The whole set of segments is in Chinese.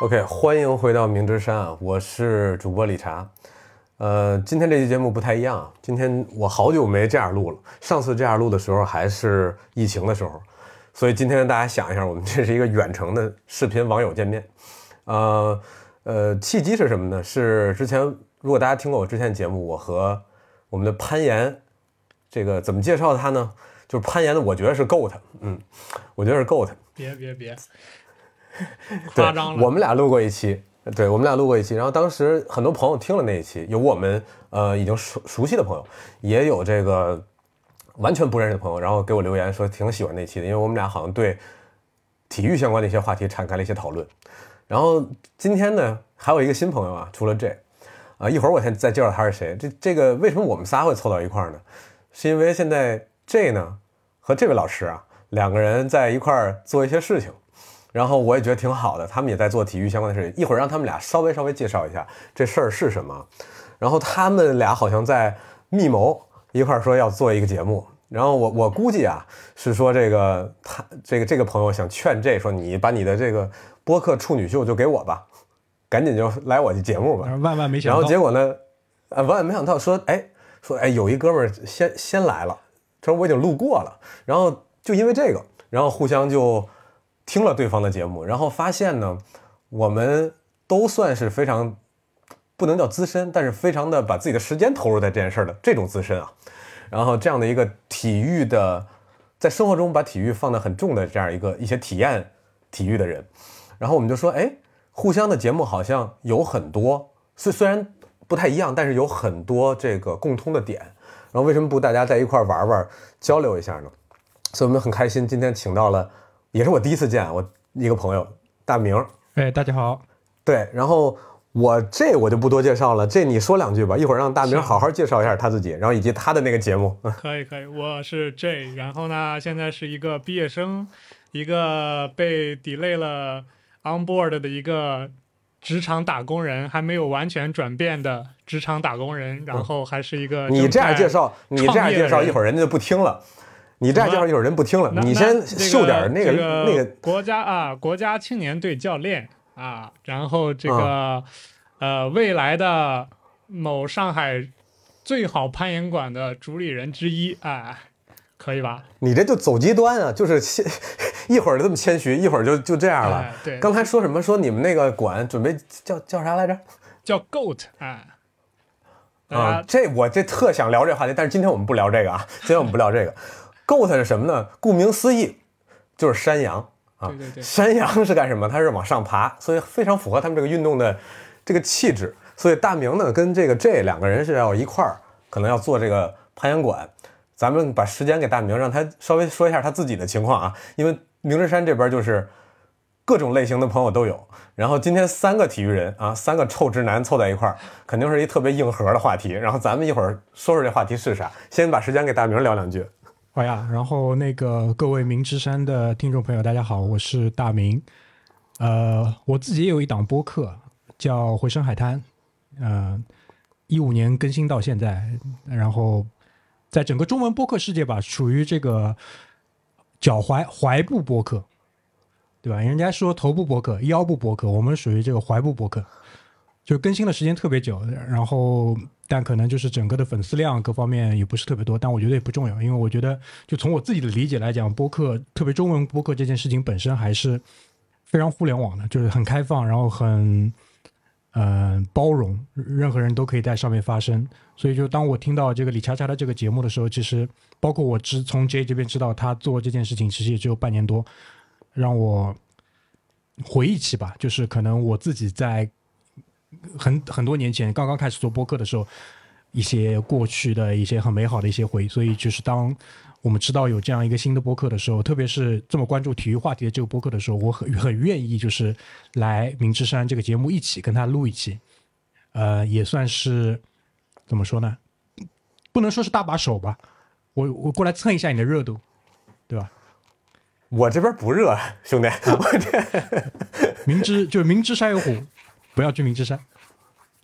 OK，欢迎回到明之山啊，我是主播理查。呃，今天这期节目不太一样，今天我好久没这样录了。上次这样录的时候还是疫情的时候，所以今天大家想一下，我们这是一个远程的视频网友见面。呃呃，契机是什么呢？是之前如果大家听过我之前节目，我和我们的攀岩，这个怎么介绍他呢？就是攀岩的，我觉得是 GOAT，嗯，我觉得是 GOAT。别别别，夸张了。我们俩录过一期，对我们俩录过一期，然后当时很多朋友听了那一期，有我们呃已经熟熟悉的朋友，也有这个完全不认识的朋友，然后给我留言说挺喜欢那期的，因为我们俩好像对体育相关的一些话题展开了一些讨论。然后今天呢，还有一个新朋友啊，除了这啊，一会儿我先再介绍他是谁。这这个为什么我们仨会凑到一块儿呢？是因为现在这呢和这位老师啊两个人在一块儿做一些事情。然后我也觉得挺好的，他们也在做体育相关的事情。一会儿让他们俩稍微稍微介绍一下这事儿是什么。然后他们俩好像在密谋一块儿说要做一个节目。然后我我估计啊是说这个他这个这个朋友想劝这说你把你的这个播客处女秀就给我吧，赶紧就来我这节目吧。万万没想到，然后结果呢，啊，万万没想到说，哎，说哎，有一哥们儿先先来了，他说我已经路过了，然后就因为这个，然后互相就听了对方的节目，然后发现呢，我们都算是非常不能叫资深，但是非常的把自己的时间投入在这件事儿的这种资深啊，然后这样的一个体育的，在生活中把体育放得很重的这样一个一些体验体育的人，然后我们就说，哎。互相的节目好像有很多，虽虽然不太一样，但是有很多这个共通的点。然后为什么不大家在一块玩玩，交流一下呢？所以我们很开心，今天请到了，也是我第一次见我一个朋友大明。哎，大家好。对，然后我这我就不多介绍了，这你说两句吧，一会儿让大明好好介绍一下他自己，然后以及他的那个节目。可以可以，我是 J，然后呢，现在是一个毕业生，一个被 delay 了。on board 的一个职场打工人，还没有完全转变的职场打工人，然后还是一个你这样介绍，你这样介绍，一会儿人家就不听了。你这样介绍，一会儿人不听了。你先秀点那个那个国家啊，国家青年队教练啊，然后这个呃未来的某上海最好攀岩馆的主理人之一啊。可以吧？你这就走极端啊！就是谦，一会儿这么谦虚，一会儿就就这样了。对，刚才说什么？说你们那个馆准备叫叫啥来着？叫 Goat 啊。啊，这我这特想聊这话题，但是今天我们不聊这个啊。今天我们不聊这个。Goat 是什么呢？顾名思义，就是山羊啊。对对对。山羊是干什么？它是往上爬，所以非常符合他们这个运动的这个气质。所以大明呢，跟这个 J 两个人是要一块儿，可能要做这个攀岩馆。咱们把时间给大明，让他稍微说一下他自己的情况啊。因为明之山这边就是各种类型的朋友都有。然后今天三个体育人啊，三个臭直男凑在一块儿，肯定是一特别硬核的话题。然后咱们一会儿说说这话题是啥。先把时间给大明聊两句。好呀。然后那个各位明之山的听众朋友，大家好，我是大明。呃，我自己也有一档播客叫《回声海滩》，呃，一五年更新到现在，然后。在整个中文播客世界吧，属于这个脚踝踝部播客，对吧？人家说头部播客、腰部播客，我们属于这个踝部播客，就更新的时间特别久。然后，但可能就是整个的粉丝量各方面也不是特别多，但我觉得也不重要，因为我觉得就从我自己的理解来讲，播客特别中文播客这件事情本身还是非常互联网的，就是很开放，然后很。嗯，包容任何人都可以在上面发声，所以就当我听到这个李恰恰的这个节目的时候，其实包括我知从 J 这边知道他做这件事情，其实也只有半年多，让我回忆起吧，就是可能我自己在很很多年前刚刚开始做播客的时候，一些过去的一些很美好的一些回忆，所以就是当。我们知道有这样一个新的播客的时候，特别是这么关注体育话题的这个播客的时候，我很很愿意就是来明之山这个节目一起跟他录一期，呃，也算是怎么说呢？不能说是搭把手吧，我我过来蹭一下你的热度，对吧？我这边不热，兄弟，我这明知就是明知山有虎，不要去明知山，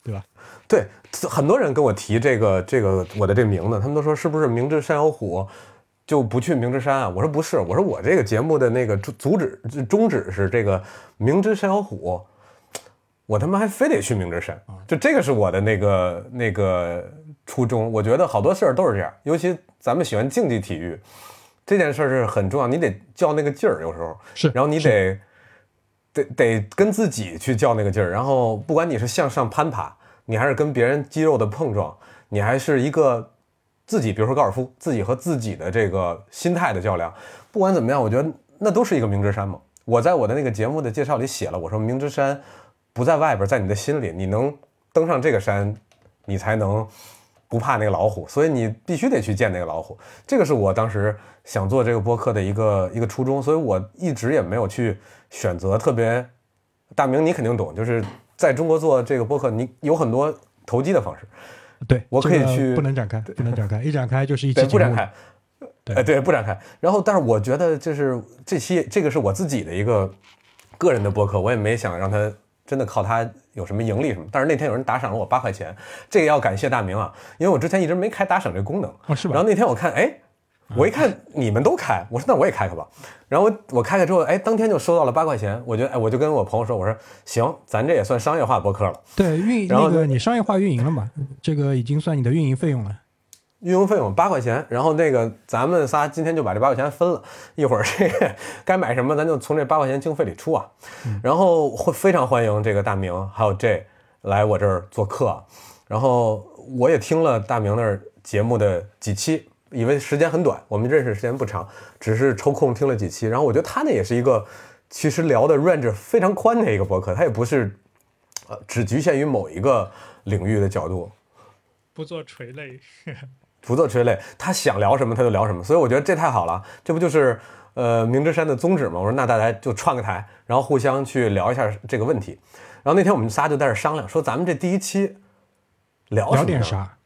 对吧？对，很多人跟我提这个这个我的这名字，他们都说是不是明知山有虎？就不去明知山啊？我说不是，我说我这个节目的那个主主旨宗旨是这个明知山有虎，我他妈还非得去明知山，就这个是我的那个那个初衷。我觉得好多事儿都是这样，尤其咱们喜欢竞技体育，这件事儿是很重要，你得较那个劲儿，有时候是然后你得得得跟自己去较那个劲儿，然后不管你是向上攀爬，你还是跟别人肌肉的碰撞，你还是一个自己，比如说高尔夫，自己和自己的这个心态的较量，不管怎么样，我觉得那都是一个明知山嘛。我在我的那个节目的介绍里写了，我说明知山不在外边，在你的心里，你能登上这个山，你才能不怕那个老虎，所以你必须得去见那个老虎。这个是我当时想做这个播客的一个一个初衷，所以我一直也没有去选择特别大明，你肯定懂，就是在中国做这个播客，你有很多投机的方式，对我可以去不能展开，不能展开，一展开就是一期不展开。对哎，对，不展开。然后，但是我觉得就是这期这个是我自己的一个个人的播客，我也没想让他真的靠他有什么盈利什么。但是那天有人打赏了我八块钱，这个要感谢大明啊，因为我之前一直没开打赏这个功能。哦，是吧？然后那天我看，哎，我一看你们都开，我说那我也开开吧。然后我我开开之后，哎，当天就收到了八块钱。我觉得，哎，我就跟我朋友说，我说行，咱这也算商业化播客了。对运然后呢那个你商业化运营了嘛？这个已经算你的运营费用了。运营费用八块钱，然后那个咱们仨今天就把这八块钱分了，一会儿这个该买什么咱就从这八块钱经费里出啊。然后会非常欢迎这个大明还有 J 来我这儿做客啊，然后我也听了大明那儿节目的几期，以为时间很短，我们认识时间不长，只是抽空听了几期，然后我觉得他那也是一个其实聊的 range 非常宽的一个博客，他也不是呃只局限于某一个领域的角度，不做垂类。不做垂类，他想聊什么他就聊什么，所以我觉得这太好了，这不就是呃明之山的宗旨吗？我说那大家就串个台，然后互相去聊一下这个问题。然后那天我们仨就在这商量，说咱们这第一期？聊点啥？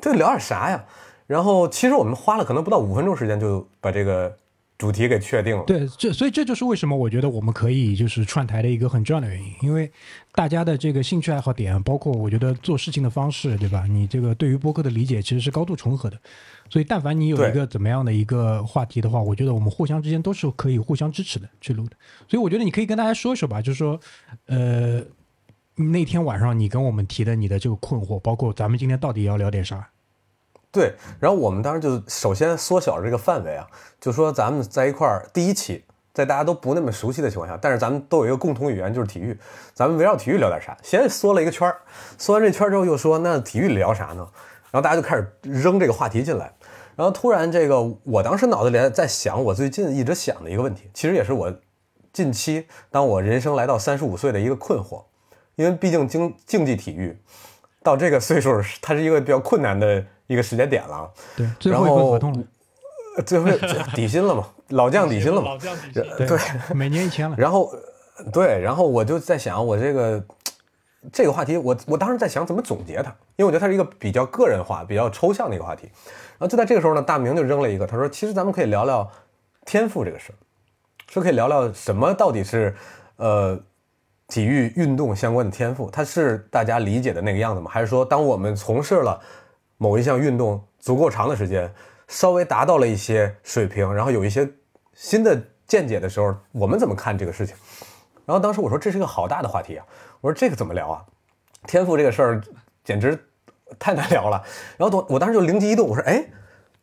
对，聊点啥呀？然后其实我们花了可能不到五分钟时间就把这个主题给确定了。对，这所以这就是为什么我觉得我们可以就是串台的一个很重要的原因，因为大家的这个兴趣爱好点，包括我觉得做事情的方式，对吧？你这个对于播客的理解其实是高度重合的，所以但凡你有一个怎么样的一个话题的话，我觉得我们互相之间都是可以互相支持的去录的。所以我觉得你可以跟大家说一说吧，就是说，呃，那天晚上你跟我们提的你的这个困惑，包括咱们今天到底要聊点啥？对，然后我们当时就首先缩小这个范围啊，就说咱们在一块儿第一期，在大家都不那么熟悉的情况下，但是咱们都有一个共同语言，就是体育，咱们围绕体育聊点啥？先缩了一个圈儿，缩完这圈儿之后又说那体育聊啥呢？然后大家就开始扔这个话题进来，然后突然这个我当时脑子里在想我最近一直想的一个问题，其实也是我近期当我人生来到三十五岁的一个困惑，因为毕竟竞竞技体育到这个岁数，它是一个比较困难的一个时间点了。对，最后一份然后合同了，呃最后 底薪了嘛，老将底薪了嘛老，将底薪。对对，每年一千了。然后对，然后我就在想，我这个这个话题，我我当时在想怎么总结它，因为我觉得它是一个比较个人化、比较抽象的一个话题。然后就在这个时候呢，大明就扔了一个，他说：“其实咱们可以聊聊天赋这个事儿，说可以聊聊什么到底是呃体育运动相关的天赋，它是大家理解的那个样子吗？还是说，当我们从事了某一项运动足够长的时间，稍微达到了一些水平，然后有一些新的见解的时候，我们怎么看这个事情？然后当时我说这是一个好大的话题啊，我说这个怎么聊啊？天赋这个事儿简直太难聊了。然后我我当时就灵机一动，我说哎，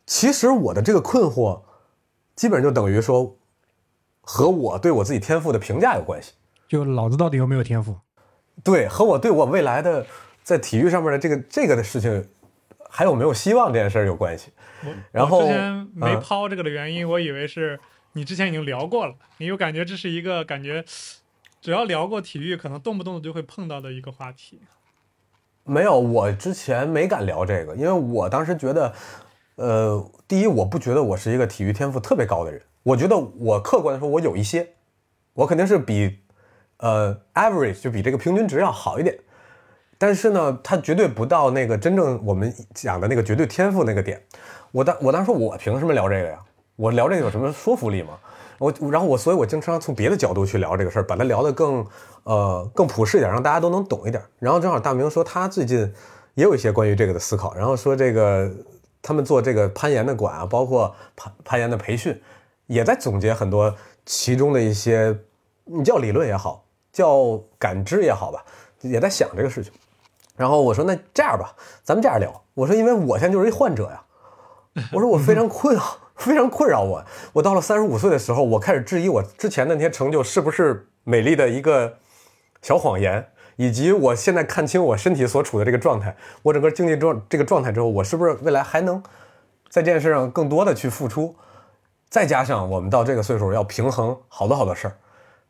其实我的这个困惑，基本上就等于说和我对我自己天赋的评价有关系。就老子到底有没有天赋？对，和我对我未来的在体育上面的这个这个的事情，还有没有希望这件事儿有关系。我然后之前没嗯抛这个的原因，我以为是你之前已经聊过了，因为我感觉这是一个感觉，只要聊过体育，可能动不动的就会碰到的一个话题。没有，我之前没敢聊这个，因为我当时觉得，呃，第一，我不觉得我是一个体育天赋特别高的人，我觉得我客观的说，我有一些，我肯定是比呃 average 就比这个平均值要好一点，但是呢，他绝对不到那个真正我们讲的那个绝对天赋那个点。我当我当时说，我凭什么聊这个呀？我聊这个有什么说服力吗？我然后我所以，我经常从别的角度去聊这个事儿，把它聊得更呃更普适一点，让大家都能懂一点。然后正好大明说他最近也有一些关于这个的思考，然后说这个他们做这个攀岩的馆啊，包括攀攀岩的培训，也在总结很多其中的一些你叫理论也好，叫感知也好吧，也在想这个事情。然后我说那这样吧，咱们这样聊。我说因为我现在就是一患者呀，我说我非常困扰，非常困扰我。我到了三十五岁的时候，我开始质疑我之前那些成就是不是美丽的一个小谎言，以及我现在看清我身体所处的这个状态，我整个经济状这个状态之后，我是不是未来还能 在这件事上更多的去付出？再加上我们到这个岁数要平衡好多好多事儿，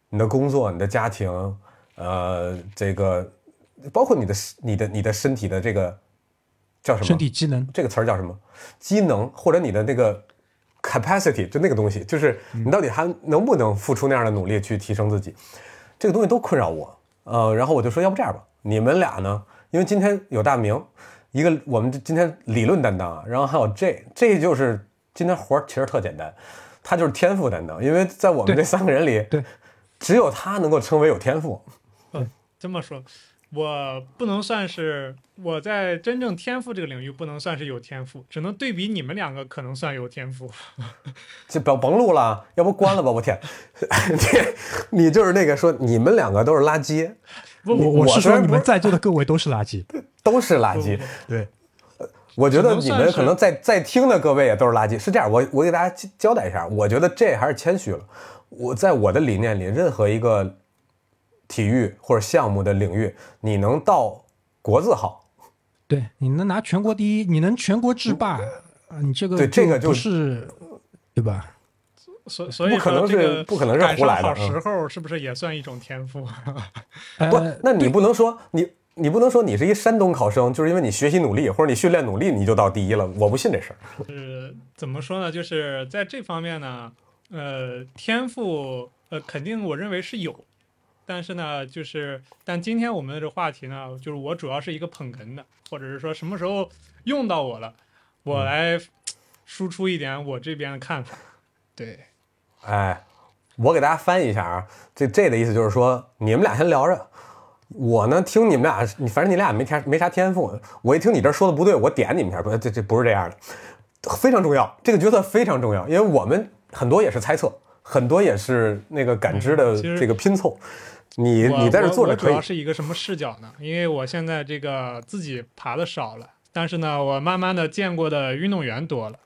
你的工作、你的家庭，呃，这个包括你的你的你的身体的这个叫什么？身体机能这个词儿叫什么？机能或者你的那个 capacity，就那个东西，就是你到底还能不能付出那样的努力去提升自己？这个东西都困扰我。呃，然后我就说，要不这样吧，你们俩呢？因为今天有大明，一个我们今天理论担当，然后还有这，这就是。今天活儿其实特简单，他就是天赋担当，因为在我们这三个人里，对，只有他能够称为有天赋。嗯，这么说，我不能算是我在真正天赋这个领域不能算是有天赋，只能对比你们两个可能算有天赋。就甭甭录了，要不关了吧？我天，你你就是那个说你们两个都是垃圾，我我是说你们在座的各位都是垃圾，都是垃圾，对。我觉得你们可能在在听的各位也都是垃圾。是这样，我我给大家交代一下，我觉得这还是谦虚了。我在我的理念里，任何一个体育或者项目的领域，你能到国字号，对，你能拿全国第一，你能全国制霸，你这个对这个就是对吧？所所以不可能是不可能是胡来的。好时候是不是也算一种天赋？不，那你不能说你。你不能说你是一山东考生，就是因为你学习努力或者你训练努力，你就到第一了。我不信这事儿。是怎么说呢？就是在这方面呢，呃，天赋，呃，肯定我认为是有，但是呢，就是但今天我们的这话题呢，就是我主要是一个捧哏的，或者是说什么时候用到我了，我来输出一点我这边的看法。对，哎，我给大家翻译一下啊，这这的意思就是说，你们俩先聊着。我呢，听你们俩，你反正你俩没天没啥天赋。我一听你这说的不对，我点你们一下，不，这这不是这样的，非常重要，这个角色非常重要，因为我们很多也是猜测，很多也是那个感知的这个拼凑。你你在这坐着可以。主要是一个什么视角呢？因为我现在这个自己爬的少了，但是呢，我慢慢的见过的运动员多了，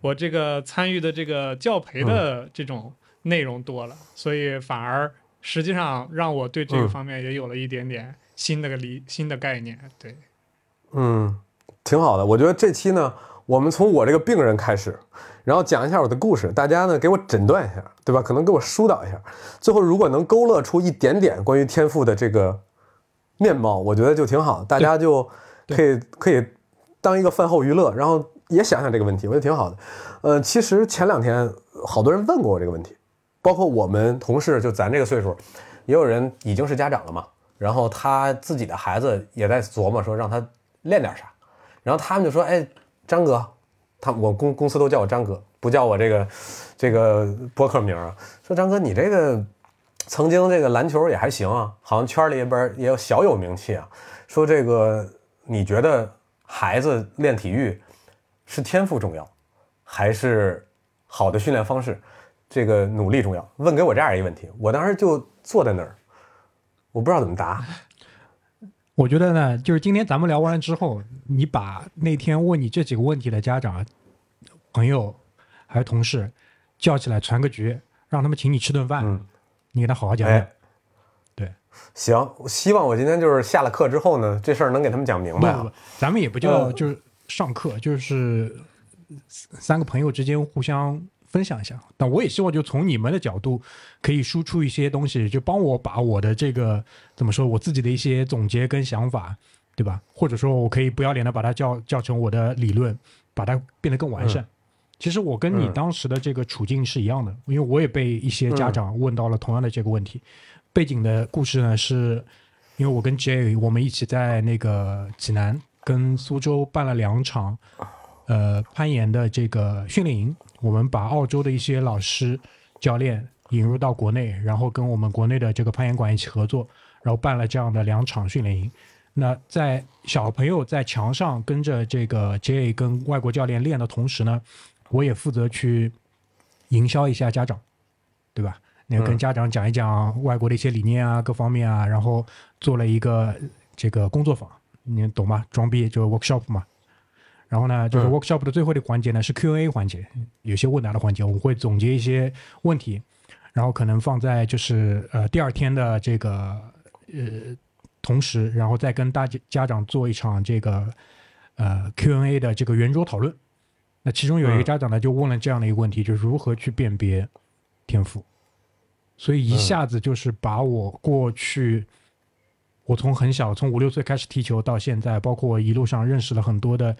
我这个参与的这个教培的这种内容多了，所以反而。实际上让我对这个方面也有了一点点新的个理新的概念，对，嗯，挺好的。我觉得这期呢，我们从我这个病人开始，然后讲一下我的故事，大家呢给我诊断一下，对吧？可能给我疏导一下，最后如果能勾勒出一点点关于天赋的这个面貌，我觉得就挺好，大家就可以可以当一个饭后娱乐，然后也想想这个问题，我觉得挺好的。呃，其实前两天好多人问过我这个问题。包括我们同事，就咱这个岁数，也有人已经是家长了嘛。然后他自己的孩子也在琢磨说让他练点啥。然后他们就说：“哎，张哥，他我公公司都叫我张哥，不叫我这个这个播客名啊。说张哥，你这个曾经这个篮球也还行啊，好像圈里边也有小有名气啊。说这个你觉得孩子练体育是天赋重要，还是好的训练方式？”这个努力重要。问给我这样一个问题，我当时就坐在那儿，我不知道怎么答。我觉得呢，就是今天咱们聊完了之后，你把那天问你这几个问题的家长、朋友还有同事叫起来传个局，让他们请你吃顿饭，嗯，你给他好好讲讲。对，行，希望我今天就是下了课之后呢，这事儿能给他们讲明白。不不，咱们也不叫就是上课，就是三个朋友之间互相。分享一下，但我也希望就从你们的角度可以输出一些东西，就帮我把我的这个怎么说，我自己的一些总结跟想法，对吧？或者说我可以不要脸的把它叫叫成我的理论，把它变得更完善。其实我跟你当时的这个处境是一样的，因为我也被一些家长问到了同样的这个问题。背景的故事呢，是因为我跟 J 我们一起在那个济南跟苏州办了两场。呃，攀岩的这个训练营，我们把澳洲的一些老师、教练引入到国内，然后跟我们国内的这个攀岩馆一起合作，然后办了这样的两场训练营。那在小朋友在墙上跟着这个 J 跟外国教练练的同时呢，我也负责去营销一下家长，对吧？那跟家长讲一讲外国的一些理念啊，各方面啊，然后做了一个这个工作坊，你懂吗？装逼就 workshop 嘛。然后呢，就是 workshop 的最后的环节呢是 Q&A 环节，有些问答的环节，我们会总结一些问题，然后可能放在就是呃第二天的这个呃同时，然后再跟大家家长做一场这个呃 Q&A 的这个圆桌讨论。那其中有一个家长呢就问了这样的一个问题，就是如何去辨别天赋。所以一下子就是把我过去，我从很小，从五六岁开始踢球到现在，包括我一路上认识了很多的。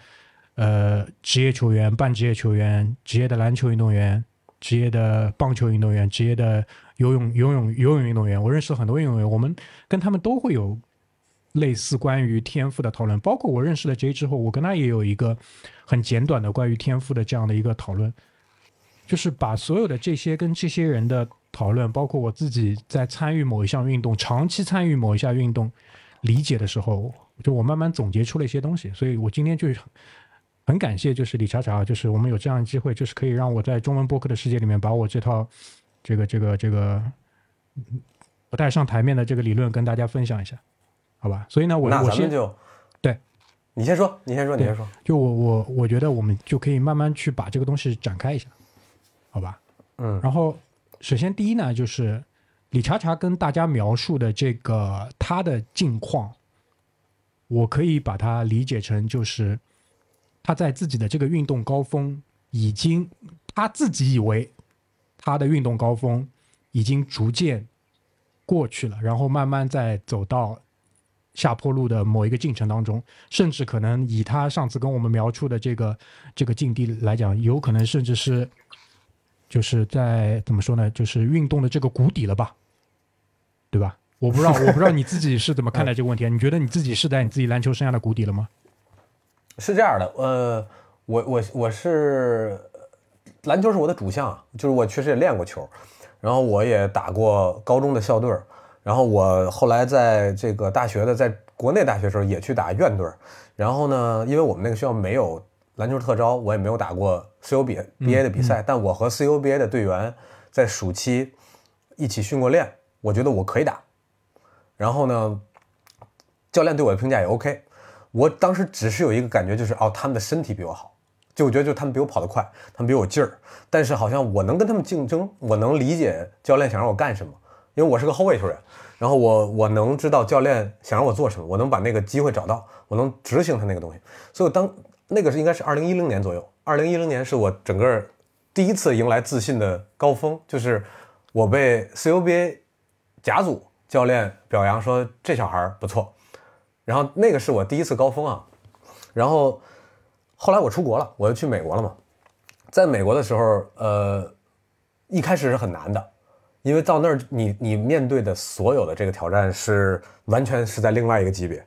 呃，职业球员、半职业球员、职业的篮球运动员、职业的棒球运动员、职业的游泳、游泳、游泳运动员，我认识很多运动员，我们跟他们都会有类似关于天赋的讨论。包括我认识了 J 之后，我跟他也有一个很简短的关于天赋的这样的一个讨论，就是把所有的这些跟这些人的讨论，包括我自己在参与某一项运动、长期参与某一项运动理解的时候，就我慢慢总结出了一些东西。所以我今天就。很感谢，就是李查查，就是我们有这样的机会，就是可以让我在中文播客的世界里面，把我这套这个这个这个不带上台面的这个理论跟大家分享一下，好吧？所以呢，我那我先就对，你先说，你先说，你先说。就我我我觉得我们就可以慢慢去把这个东西展开一下，好吧？嗯，然后首先第一呢，就是李查查跟大家描述的这个他的境况，我可以把它理解成就是。他在自己的这个运动高峰已经，他自己以为他的运动高峰已经逐渐过去了，然后慢慢在走到下坡路的某一个进程当中，甚至可能以他上次跟我们描述的这个这个境地来讲，有可能甚至是就是在怎么说呢，就是运动的这个谷底了吧，对吧？我不知道，我不知道你自己是怎么看待这个问题？你觉得你自己是在你自己篮球生涯的谷底了吗？是这样的，呃，我我我是篮球是我的主项，就是我确实也练过球，然后我也打过高中的校队，然后我后来在这个大学的，在国内大学时候也去打院队，然后呢，因为我们那个学校没有篮球特招，我也没有打过 CUBA 的比赛，但我和 CUBA 的队员在暑期一起训过练，我觉得我可以打，然后呢，教练对我的评价也 OK。我当时只是有一个感觉，就是哦，他们的身体比我好，就我觉得就他们比我跑得快，他们比我劲儿。但是好像我能跟他们竞争，我能理解教练想让我干什么，因为我是个后卫球员。然后我我能知道教练想让我做什么，我能把那个机会找到，我能执行他那个东西。所以当那个是应该是二零一零年左右，二零一零年是我整个第一次迎来自信的高峰，就是我被 CUBA 甲组教练表扬说这小孩不错。然后那个是我第一次高峰啊，然后后来我出国了，我又去美国了嘛。在美国的时候，呃，一开始是很难的，因为到那儿你你面对的所有的这个挑战是完全是在另外一个级别。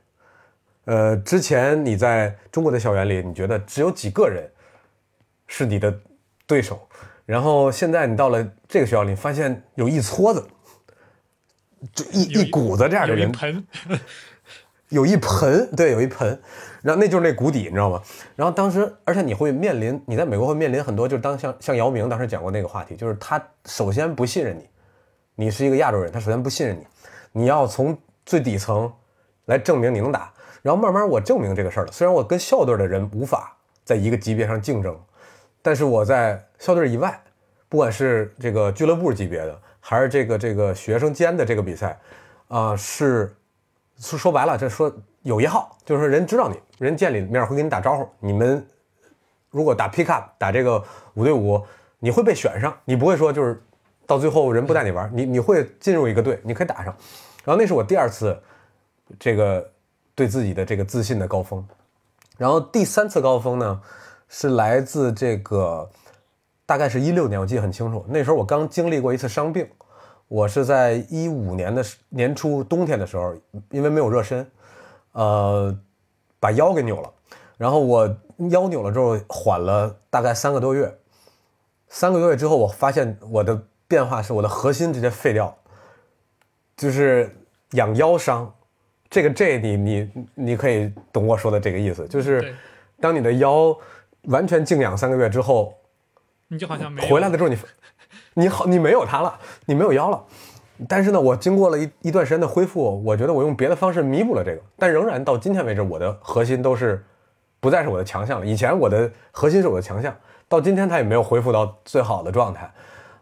呃，之前你在中国的校园里，你觉得只有几个人是你的对手，然后现在你到了这个学校里，发现有一撮子，就一一股子这样的人。有一盆，对，有一盆，然后那就是那谷底，你知道吗？然后当时，而且你会面临，你在美国会面临很多，就是当像像姚明当时讲过那个话题，就是他首先不信任你，你是一个亚洲人，他首先不信任你，你要从最底层来证明你能打，然后慢慢我证明这个事儿了。虽然我跟校队的人无法在一个级别上竞争，但是我在校队以外，不管是这个俱乐部级别的，还是这个这个学生间的这个比赛，啊是。说说白了，这说有一号，就是说人知道你，人见你面会跟你打招呼。你们如果打 pick up 打这个五对五，你会被选上，你不会说就是到最后人不带你玩，你你会进入一个队，你可以打上。然后那是我第二次这个对自己的这个自信的高峰。然后第三次高峰呢，是来自这个大概是一六年，我记得很清楚，那时候我刚经历过一次伤病。我是在一五年的年初冬天的时候，因为没有热身，呃，把腰给扭了。然后我腰扭了之后，缓了大概三个多月。三个多月之后，我发现我的变化是我的核心直接废掉，就是养腰伤。这个这你你你可以懂我说的这个意思，就是当你的腰完全静养三个月之后，你就好像没回来的时候你。你好，你没有它了，你没有腰了。但是呢，我经过了一一段时间的恢复，我觉得我用别的方式弥补了这个，但仍然到今天为止，我的核心都是不再是我的强项了。以前我的核心是我的强项，到今天它也没有恢复到最好的状态。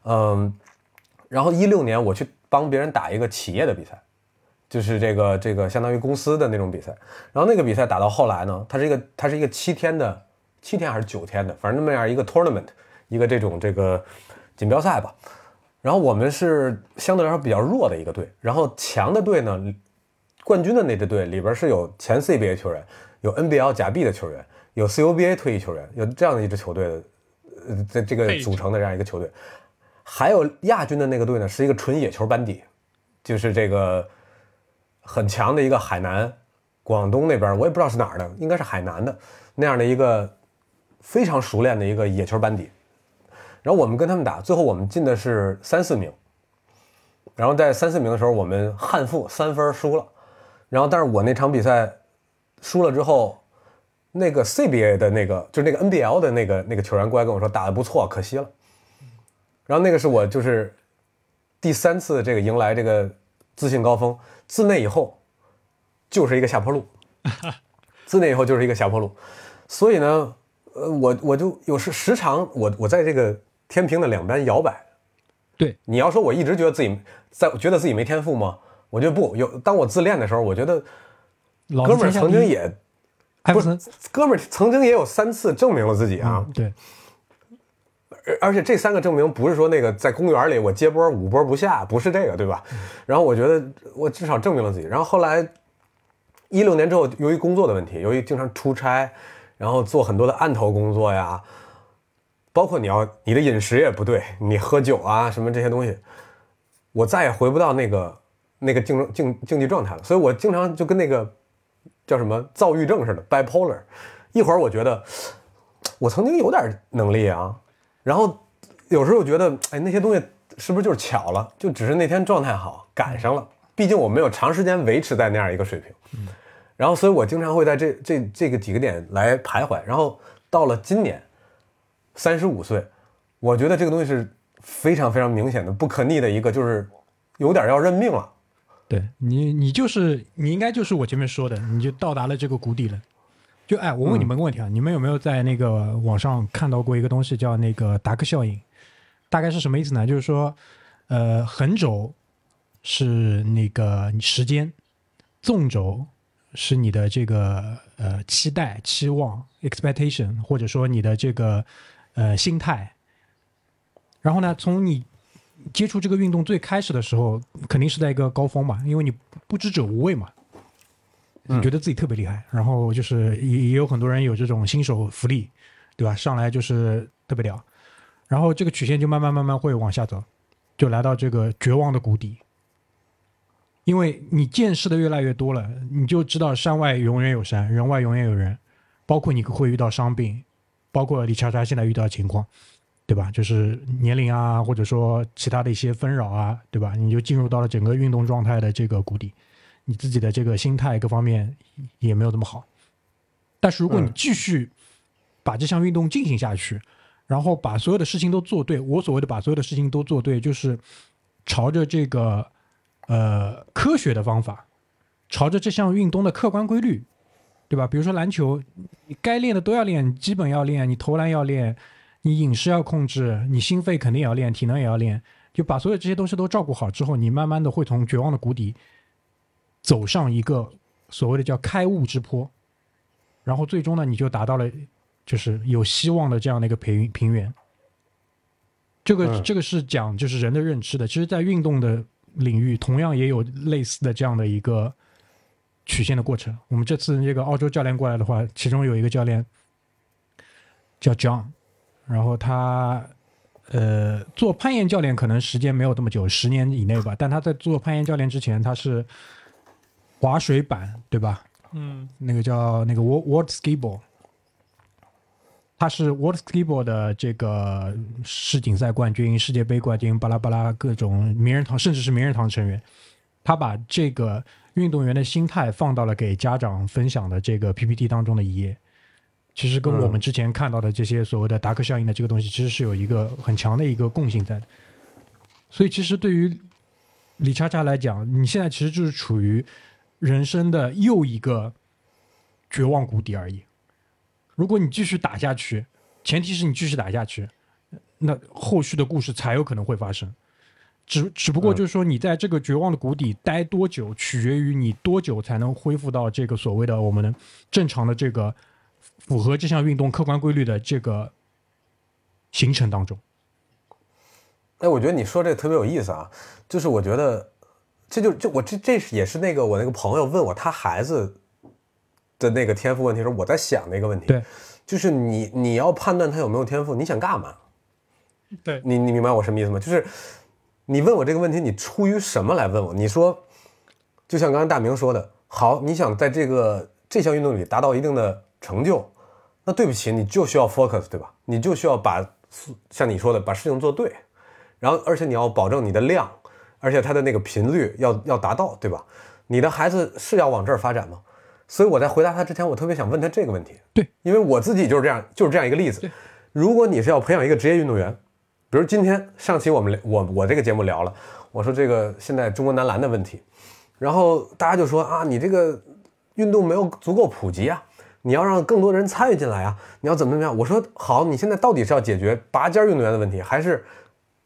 嗯，然后一六年我去帮别人打一个企业的比赛，就是这个这个相当于公司的那种比赛。然后那个比赛打到后来呢，它是一个它是一个七天的七天还是九天的，反正那么样一个 tournament，一个这种这个锦标赛吧。然后我们是相对来说比较弱的一个队，然后强的队呢，冠军的那支队里边是有前 CBA 球员，有 NBL 假币的球员，有 CUBA 退役球员，有这样的一支球队的，呃，这这个组成的这样一个球队。还有亚军的那个队呢，是一个纯野球班底，就是这个很强的一个海南、广东那边，我也不知道是哪儿的，应该是海南的那样的一个非常熟练的一个野球班底。然后我们跟他们打，最后我们进的是三四名。然后在三四名的时候，我们憾负三分输了。然后，但是我那场比赛输了之后，那个 CBA 的那个，就是那个 NBL 的那个那个球员过来跟我说，打得不错，可惜了。然后那个是我就是第三次这个迎来这个自信高峰，自那以后就是一个下坡路，自那以后就是一个下坡路。所以呢，呃，我我就有时时常我我在这个。天平的两端摇摆，对你要说，我一直觉得自己在觉得自己没天赋吗？我觉得不有。当我自恋的时候，我觉得哥们儿曾经也不是哥们儿曾经也有三次证明了自己啊。对，而而且这三个证明不是说那个在公园里我接波五波不下，不是这个，对吧？然后我觉得我至少证明了自己。然后后来一六年之后，由于工作的问题，由于经常出差，然后做很多的案头工作呀。包括你要你的饮食也不对，你喝酒啊什么这些东西，我再也回不到那个那个竞争竞竞技状态了。所以我经常就跟那个叫什么躁郁症似的，bipolar。一会儿我觉得我曾经有点能力啊，然后有时候觉得哎那些东西是不是就是巧了，就只是那天状态好赶上了。毕竟我没有长时间维持在那样一个水平，然后所以我经常会在这这这个几个点来徘徊。然后到了今年。三十五岁，我觉得这个东西是非常非常明显的、不可逆的一个，就是有点要认命了。对你，你就是你应该就是我前面说的，你就到达了这个谷底了。就哎，我问你们个问题啊，你们有没有在那个网上看到过一个东西叫那个达克效应？大概是什么意思呢？就是说，呃，横轴是那个时间，纵轴是你的这个呃期待、期望 （expectation），或者说你的这个。呃，心态。然后呢，从你接触这个运动最开始的时候，肯定是在一个高峰嘛，因为你不知者无畏嘛，你觉得自己特别厉害。然后就是也也有很多人有这种新手福利，对吧？上来就是特别屌。然后这个曲线就慢慢慢慢会往下走，就来到这个绝望的谷底。因为你见识的越来越多了，你就知道山外永远有山，人外永远有人，包括你会遇到伤病。包括李查查现在遇到的情况，对吧？就是年龄啊，或者说其他的一些纷扰啊，对吧？你就进入到了整个运动状态的这个谷底，你自己的这个心态各方面也没有那么好。但是如果你继续把这项运动进行下去，然后把所有的事情都做对，我所谓的把所有的事情都做对，就是朝着这个呃科学的方法，朝着这项运动的客观规律。对吧？比如说篮球，你该练的都要练，基本要练，你投篮要练，你饮食要控制，你心肺肯定也要练，体能也要练，就把所有这些东西都照顾好之后，你慢慢的会从绝望的谷底走上一个所谓的叫开悟之坡，然后最终呢，你就达到了就是有希望的这样的一个平平原。这个这个是讲就是人的认知的，其实，在运动的领域同样也有类似的这样的一个。曲线的过程。我们这次这个澳洲教练过来的话，其中有一个教练叫 John，然后他呃做攀岩教练可能时间没有这么久，十年以内吧。但他在做攀岩教练之前，他是滑水板，对吧？嗯，那个叫那个 World Skiboard，他是 World Skiboard 的这个世锦赛冠军、世界杯冠军，巴拉巴拉各种名人堂，甚至是名人堂成员。他把这个。运动员的心态放到了给家长分享的这个 PPT 当中的一页，其实跟我们之前看到的这些所谓的达克效应的这个东西，其实是有一个很强的一个共性在的。所以，其实对于李叉叉来讲，你现在其实就是处于人生的又一个绝望谷底而已。如果你继续打下去，前提是你继续打下去，那后续的故事才有可能会发生。只只不过就是说，你在这个绝望的谷底待多久，取决于你多久才能恢复到这个所谓的我们的正常的这个符合这项运动客观规律的这个行程当中。哎，我觉得你说这个特别有意思啊，就是我觉得这就就我这这也是那个我那个朋友问我他孩子的那个天赋问题时候，我在想的一个问题。对，就是你你要判断他有没有天赋，你想干嘛？对你你明白我什么意思吗？就是你问我这个问题，你出于什么来问我？你说，就像刚才大明说的，好，你想在这个这项运动里达到一定的成就，那对不起，你就需要 focus，对吧？你就需要把像你说的把事情做对，然后而且你要保证你的量，而且它的那个频率要要达到，对吧？你的孩子是要往这儿发展吗？所以我在回答他之前，我特别想问他这个问题。对，因为我自己就是这样，就是这样一个例子。如果你是要培养一个职业运动员，比如今天上期我们我我这个节目聊了，我说这个现在中国男篮的问题，然后大家就说啊，你这个运动没有足够普及啊，你要让更多人参与进来啊，你要怎么怎么样？我说好，你现在到底是要解决拔尖运动员的问题，还是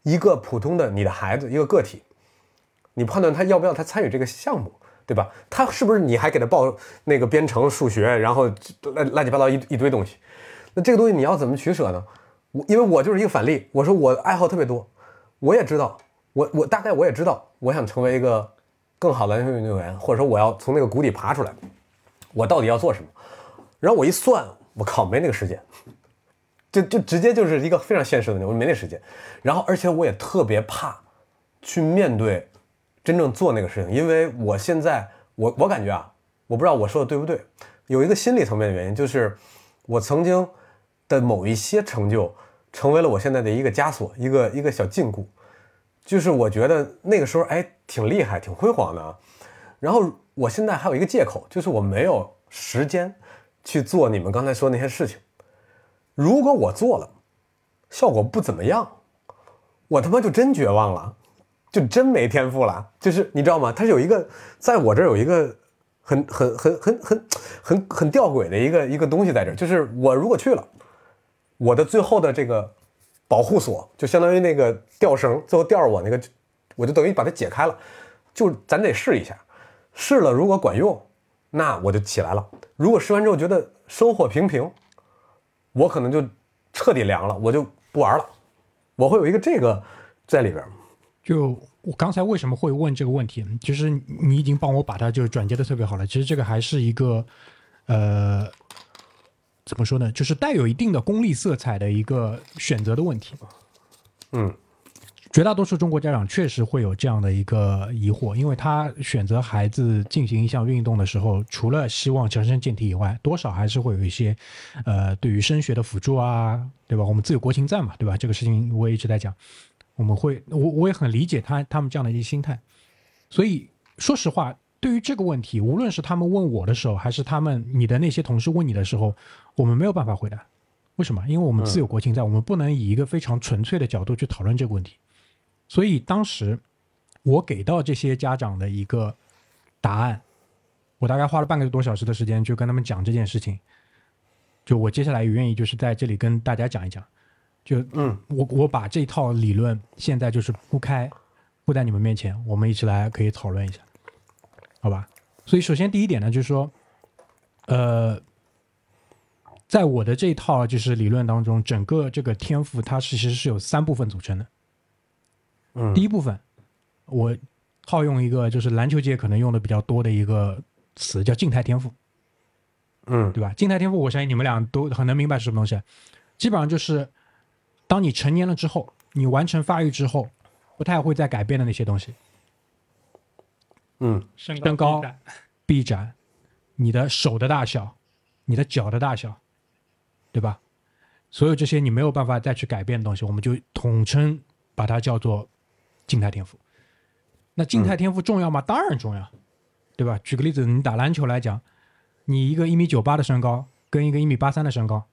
一个普通的你的孩子一个个体？你判断他要不要他参与这个项目，对吧？他是不是你还给他报那个编程、数学，然后乱乱七八糟一一堆东西？那这个东西你要怎么取舍呢？我因为我就是一个反例，我说我爱好特别多，我也知道，我我大概我也知道，我想成为一个更好的篮球运动员，或者说我要从那个谷底爬出来，我到底要做什么？然后我一算，我靠，没那个时间，就就直接就是一个非常现实的问题，我没那时间。然后而且我也特别怕去面对真正做那个事情，因为我现在我我感觉啊，我不知道我说的对不对，有一个心理层面的原因，就是我曾经的某一些成就。成为了我现在的一个枷锁，一个一个小禁锢，就是我觉得那个时候哎挺厉害，挺辉煌的，然后我现在还有一个借口，就是我没有时间去做你们刚才说那些事情。如果我做了，效果不怎么样，我他妈就真绝望了，就真没天赋了。就是你知道吗？他有一个，在我这儿有一个很很很很很很很吊诡的一个一个东西在这儿，就是我如果去了。我的最后的这个保护锁，就相当于那个吊绳，最后吊着我那个，我就等于把它解开了。就咱得试一下，试了如果管用，那我就起来了。如果试完之后觉得收获平平，我可能就彻底凉了，我就不玩了。我会有一个这个在里边。就我刚才为什么会问这个问题？其实你已经帮我把它就是转接的特别好了。其实这个还是一个，呃。怎么说呢？就是带有一定的功利色彩的一个选择的问题。嗯，绝大多数中国家长确实会有这样的一个疑惑，因为他选择孩子进行一项运动的时候，除了希望强身健体以外，多少还是会有一些，呃，对于升学的辅助啊，对吧？我们自有国情在嘛，对吧？这个事情我也一直在讲，我们会，我我也很理解他他们这样的一些心态。所以说实话，对于这个问题，无论是他们问我的时候，还是他们你的那些同事问你的时候。我们没有办法回答，为什么？因为我们自有国情在，我们不能以一个非常纯粹的角度去讨论这个问题。所以当时我给到这些家长的一个答案，我大概花了半个多小时的时间，就跟他们讲这件事情。就我接下来也愿意就是在这里跟大家讲一讲。就嗯，我我把这套理论现在就是铺开，铺在你们面前，我们一起来可以讨论一下，好吧？所以首先第一点呢，就是说，呃。在我的这一套就是理论当中，整个这个天赋它其实是有三部分组成的。嗯，第一部分，我套用一个就是篮球界可能用的比较多的一个词，叫静态天赋。嗯，对吧？静态天赋，我相信你们俩都很能明白是什么东西。基本上就是当你成年了之后，你完成发育之后，不太会再改变的那些东西。嗯，身高、臂展、你的手的大小、你的脚的大小。对吧？所有这些你没有办法再去改变的东西，我们就统称把它叫做静态天赋。那静态天赋重要吗？当然重要，对吧？举个例子，你打篮球来讲，你一个一米九八的身高，跟一个一米八三的身高，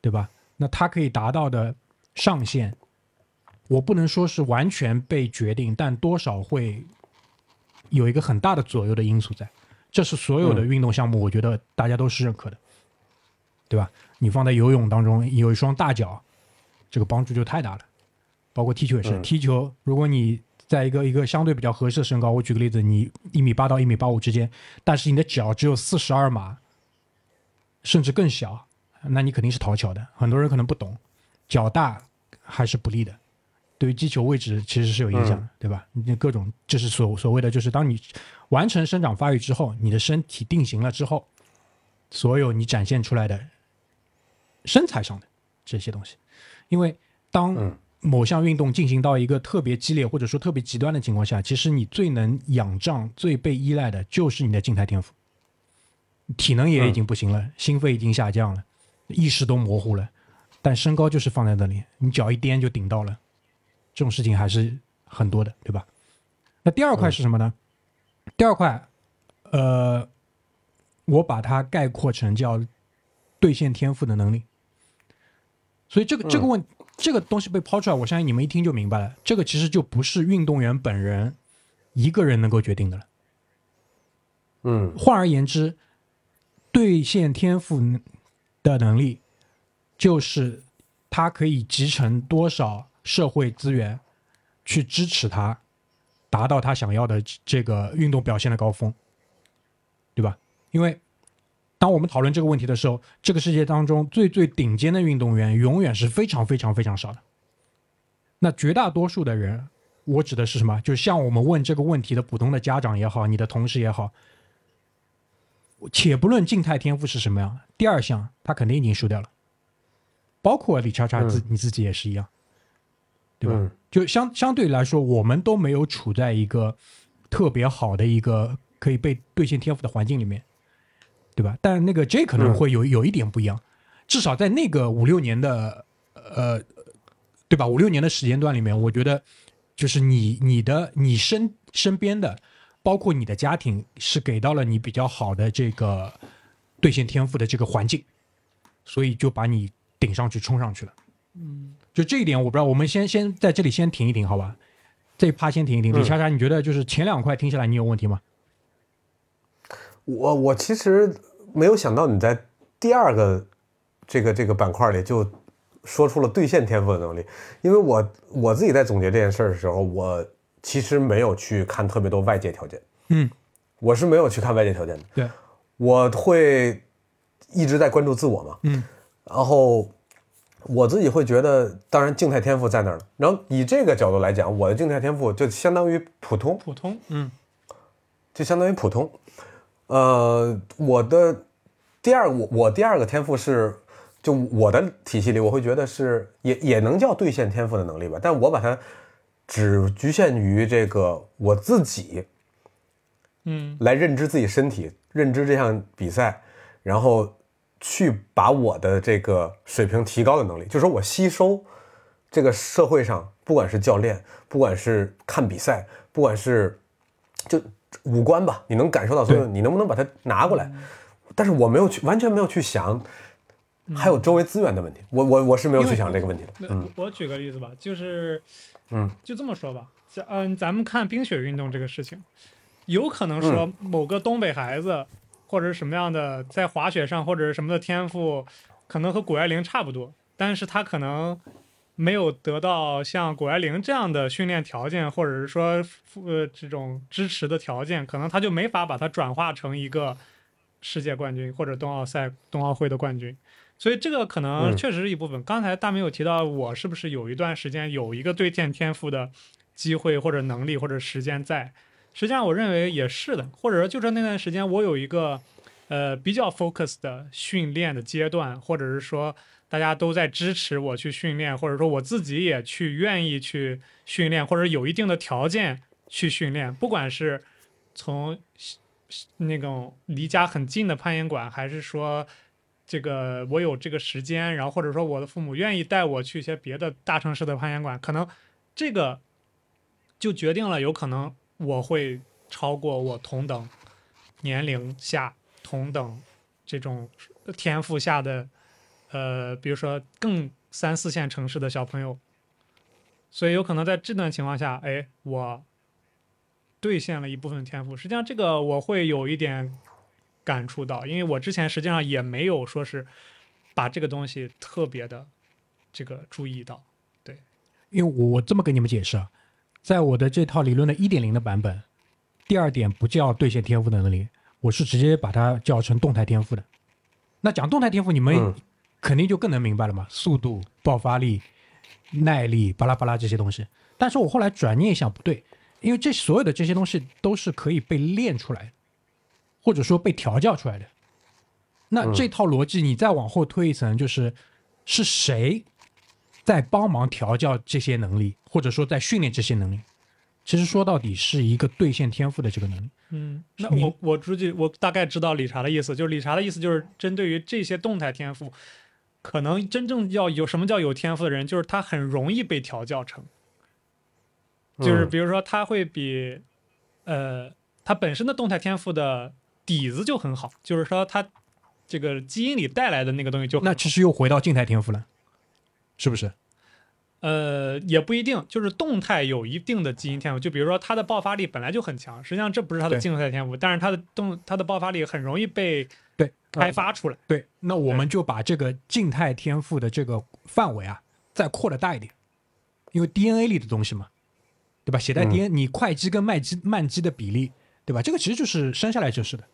对吧？那他可以达到的上限，我不能说是完全被决定，但多少会有一个很大的左右的因素在。这是所有的运动项目，我觉得大家都是认可的，对吧？你放在游泳当中，有一双大脚，这个帮助就太大了。包括踢球也是，嗯踢球如果你在一个一个相对比较合适的身高，我举个例子，你一米八到一米八五之间，但是你的脚只有四十二码，甚至更小，那你肯定是讨巧的。很多人可能不懂，脚大还是不利的，对于击球位置其实是有影响的，对吧？你各种就是所所谓的，就是当你完成生长发育之后，你的身体定型了之后，所有你展现出来的身材上的这些东西，因为当嗯某项运动进行到一个特别激烈或者说特别极端的情况下，其实你最能仰仗、最被依赖的就是你的静态天赋。体能也已经不行了，心肺已经下降了，意识都模糊了，但身高就是放在那里，你脚一颠就顶到了，这种事情还是很多的，对吧？那第二块是什么呢？第二块，呃，我把它概括成叫兑现天赋的能力。所以这个这个问、这个东西被抛出来，我相信你们一听就明白了，这个其实就不是运动员本人一个人能够决定的了。嗯换而言之，兑现天赋的能力，就是他可以集成多少社会资源去支持他，达到他想要的这个运动表现的高峰，对吧？因为当我们讨论这个问题的时候，这个世界当中最最顶尖的运动员永远是非常非常非常少的。那绝大多数的人，我指的是什么？就是像我们问这个问题的普通的家长也好，你的同事也好，且不论静态天赋是什么样，第二项他肯定已经输掉了，包括李叉叉自、你自己也是一样，对吧？嗯就相相对来说，我们都没有处在一个特别好的一个可以被兑现天赋的环境里面，对吧？但那个 J 可能会有有一点不一样，至少在那个五六年的呃，对吧？五六年的时间段里面，我觉得就是你你的你身身边的，包括你的家庭，是给到了你比较好的这个兑现天赋的这个环境，所以就把你顶上去冲上去了。嗯，就这一点，我不知道，我们先先在这里先停一停，好吧？这一趴先停一停。嗯。李莎莎，你觉得就是前两块听下来，你有问题吗？我我其实没有想到你在第二个这个这个板块里就说出了兑现天赋的能力，因为我我自己在总结这件事儿的时候，我其实没有去看特别多外界条件，嗯，我是没有去看外界条件的，对，我会一直在关注自我嘛，嗯，然后我自己会觉得，当然静态天赋在那儿了，然后以这个角度来讲，我的静态天赋就相当于普通，普通，嗯就相当于普通。呃，我的第二我我第二个天赋是，就我的体系里，我会觉得是也也能叫兑现天赋的能力吧，但我把它只局限于这个我自己嗯来认知自己身体，认知这项比赛，然后去把我的这个水平提高的能力，就是说我吸收这个社会上，不管是教练，不管是看比赛，不管是 就五官吧，你能感受到所有，你能不能把它拿过来？但是我没有去，完全没有去想还有周围资源的问题，我我我是没有去想这个问题的。嗯。我举个例子吧，就是，嗯，就这么说吧，咱嗯、咱们看冰雪运动这个事情，有可能说某个东北孩子或者是什么样的，在滑雪上或者是什么的天赋，可能和谷爱凌差不多，但是他可能没有得到像谷爱凌这样的训练条件，或者是说呃这种支持的条件，可能他就没法把它转化成一个世界冠军或者冬奥赛、冬奥会的冠军。所以这个可能嗯确实是一部分。刚才大明有提到，我是不是有一段时间有一个兑现天赋的机会或者能力或者时间在？实际上，我认为也是的，或者说就是那段时间我有一个呃比较 focus 的训练的阶段，或者是说大家都在支持我去训练，或者说我自己也去愿意去训练，或者有一定的条件去训练，不管是从那种离家很近的攀岩馆，还是说这个我有这个时间，然后或者说我的父母愿意带我去一些别的大城市的攀岩馆，可能这个就决定了有可能我会超过我同等年龄下同等这种天赋下的，呃，比如说更三四线城市的小朋友，所以有可能在这段情况下，哎，我兑现了一部分天赋。实际上，这个我会有一点感触到，因为我之前实际上也没有说是把这个东西特别的这个注意到。对因为我我这么跟你们解释啊，在我的这套理论的一点零的版本，第二点不叫兑现天赋的能力，我是直接把它叫成动态天赋的。那讲动态天赋，你们嗯肯定就更能明白了嘛，速度、爆发力、耐力，巴拉巴拉这些东西。但是我后来转念一想，不对，因为这所有的这些东西都是可以被练出来的，或者说被调教出来的。那这套逻辑你再往后推一层，就是是谁在帮忙调教这些能力，或者说在训练这些能力？其实说到底是一个兑现天赋的这个能力。嗯，那我我估计我大概知道理查的意思，就是理查的意思就是针对于这些动态天赋，可能真正要有什么叫有天赋的人，就是他很容易被调教成，就是嗯比如说他会比，呃，他本身的动态天赋的底子就很好，就是说他这个基因里带来的那个东西就那其实又回到静态天赋了，是不是？呃，也不一定，就是动态有一定的基因天赋。就比如说他的爆发力本来就很强，实际上这不是他的对静态天赋，但是他的动他的爆发力很容易被对，开发出来。对，那我们就把这个静态天赋的这个范围啊，再扩的大一点，因为 DNA 里的东西嘛，对吧？携带嗯 DNA，、你快肌跟慢肌慢肌的比例，对吧？这个其实就是生下来就是的，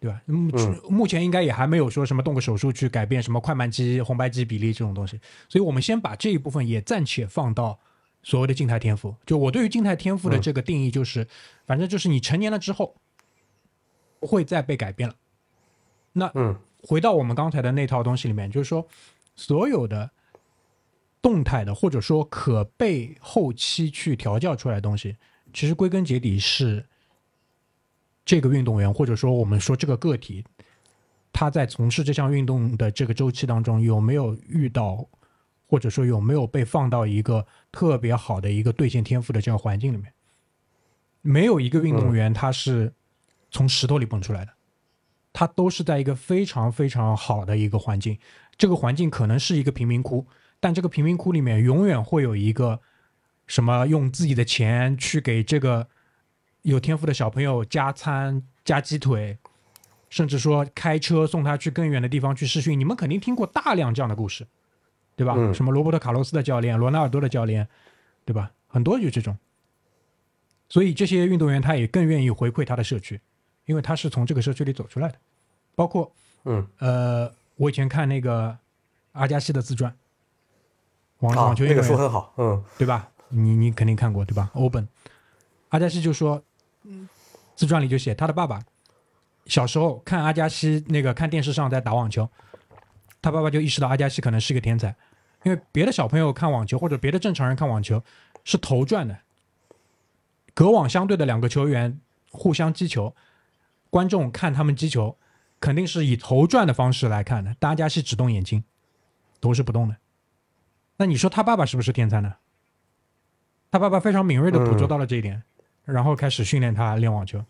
对吧？目嗯目前应该也还没有说什么动个手术去改变什么快慢肌、红白肌比例这种东西，所以我们先把这一部分也暂且放到所谓的静态天赋。就我对于静态天赋的嗯这个定义就是，反正就是你成年了之后不会再被改变了。那嗯回到我们刚才的那套东西里面，就是说，所有的动态的或者说可被后期去调教出来的东西，其实归根结底是这个运动员或者说我们说这个个体，他在从事这项运动的这个周期当中有没有遇到，或者说有没有被放到一个特别好的一个兑现天赋的这样环境里面。没有一个运动员他是从石头里蹦出来的。他都是在一个非常非常好的一个环境，这个环境可能是一个贫民窟，但这个贫民窟里面永远会有一个什么用自己的钱去给这个有天赋的小朋友加餐、加鸡腿，甚至说开车送他去更远的地方去试训。你们肯定听过大量这样的故事，对吧？嗯什么罗伯特·卡洛斯的教练、罗纳尔多的教练，对吧？很多就这种。所以这些运动员他也更愿意回馈他的社区，因为他是从这个社区里走出来的。包括嗯呃，我以前看那个阿加西的自传，网啊网，球运那个书很好，嗯对吧？你你肯定看过对吧？欧本，阿加西就说，嗯自传里就写他的爸爸小时候看阿加西那个看电视上在打网球，他爸爸就意识到阿加西可能是个天才，因为别的小朋友看网球或者别的正常人看网球是头转的，隔网相对的两个球员互相击球，观众看他们击球肯定是以头转的方式来看的，但阿加西只动眼睛，头是不动的。那你说他爸爸是不是天才呢？他爸爸非常敏锐的捕捉到了这一点，然后开始训练他练网球。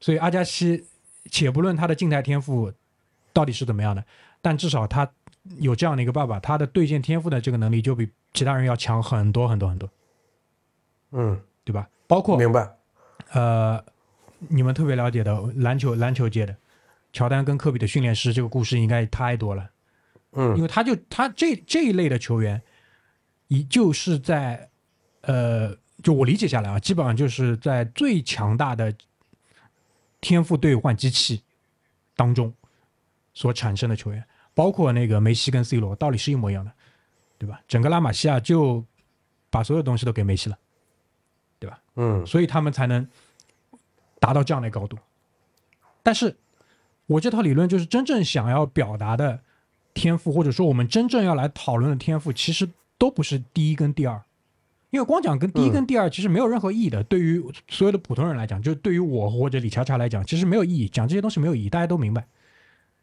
所以阿加西，且不论他的静态天赋到底是怎么样的，但至少他有这样的一个爸爸，他的对线天赋的这个能力就比其他人要强很多很多很多，嗯，对吧？包括明白，呃，你们特别了解的篮球篮球界的乔丹跟科比的训练师，这个故事应该太多了。嗯因嗯为他就他这这一类的球员，一就是在呃，就我理解下来啊，基本上就是在最强大的天赋兑换机器当中所产生的球员，包括那个梅西跟 C 罗，道理是一模一样的，对吧？整个拉玛西亚就把所有东西都给梅西了，对吧嗯所以他们才能达到这样的高度。但是，我这套理论就是真正想要表达的天赋，或者说我们真正要来讨论的天赋，其实都不是第一跟第二，因为光讲跟第一跟第二其实没有任何意义的。对于所有的普通人来讲，就对于我或者李查查来讲，其实没有意义，讲这些东西没有意义，大家都明白。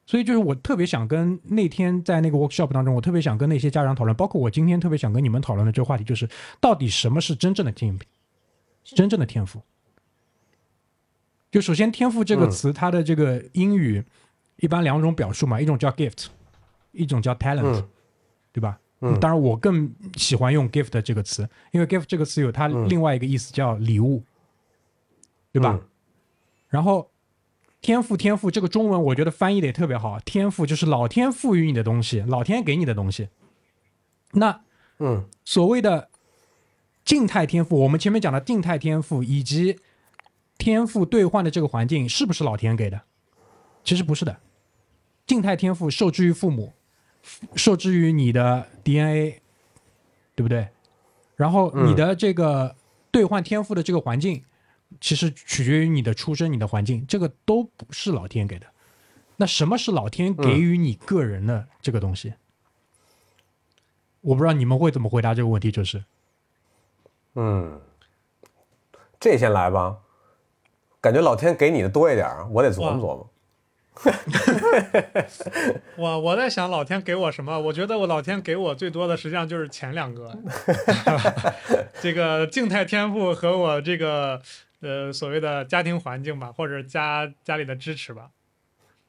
所以就是我特别想跟那天在那个 workshop 当中，我特别想跟那些家长讨论，包括我今天特别想跟你们讨论的这个话题，就是到底什么是真正的天赋，真正的天赋。就首先“天赋”这个嗯词，它的这个英语一般两种表述嘛，一种叫 gift，一种叫 talent，、嗯对吧？嗯当然我更喜欢用 gift 这个词，因为 gift 这个词有它另外一个意思叫礼物，对吧？嗯然后天赋天赋这个中文我觉得翻译的也特别好，天赋就是老天赋予你的东西，老天给你的东西。那嗯所谓的静态天赋，我们前面讲的静态天赋以及天赋兑换的这个环境，是不是老天给的？其实不是的，静态天赋受制于父母，受制于你的 DNA，对不对？然后你的这个兑换天赋的这个环境，其实取决于你的出身、你的环境，这个都不是老天给的。那什么是老天给予你个人的这个东西？我不知道你们会怎么回答这个问题，就是嗯，这先来吧。感觉老天给你的多一点儿，我得琢磨琢磨。我我在想老天给我什么？我觉得我老天给我最多的实际上就是前两个，这个静态天赋和我这个呃所谓的家庭环境吧，或者家家里的支持吧。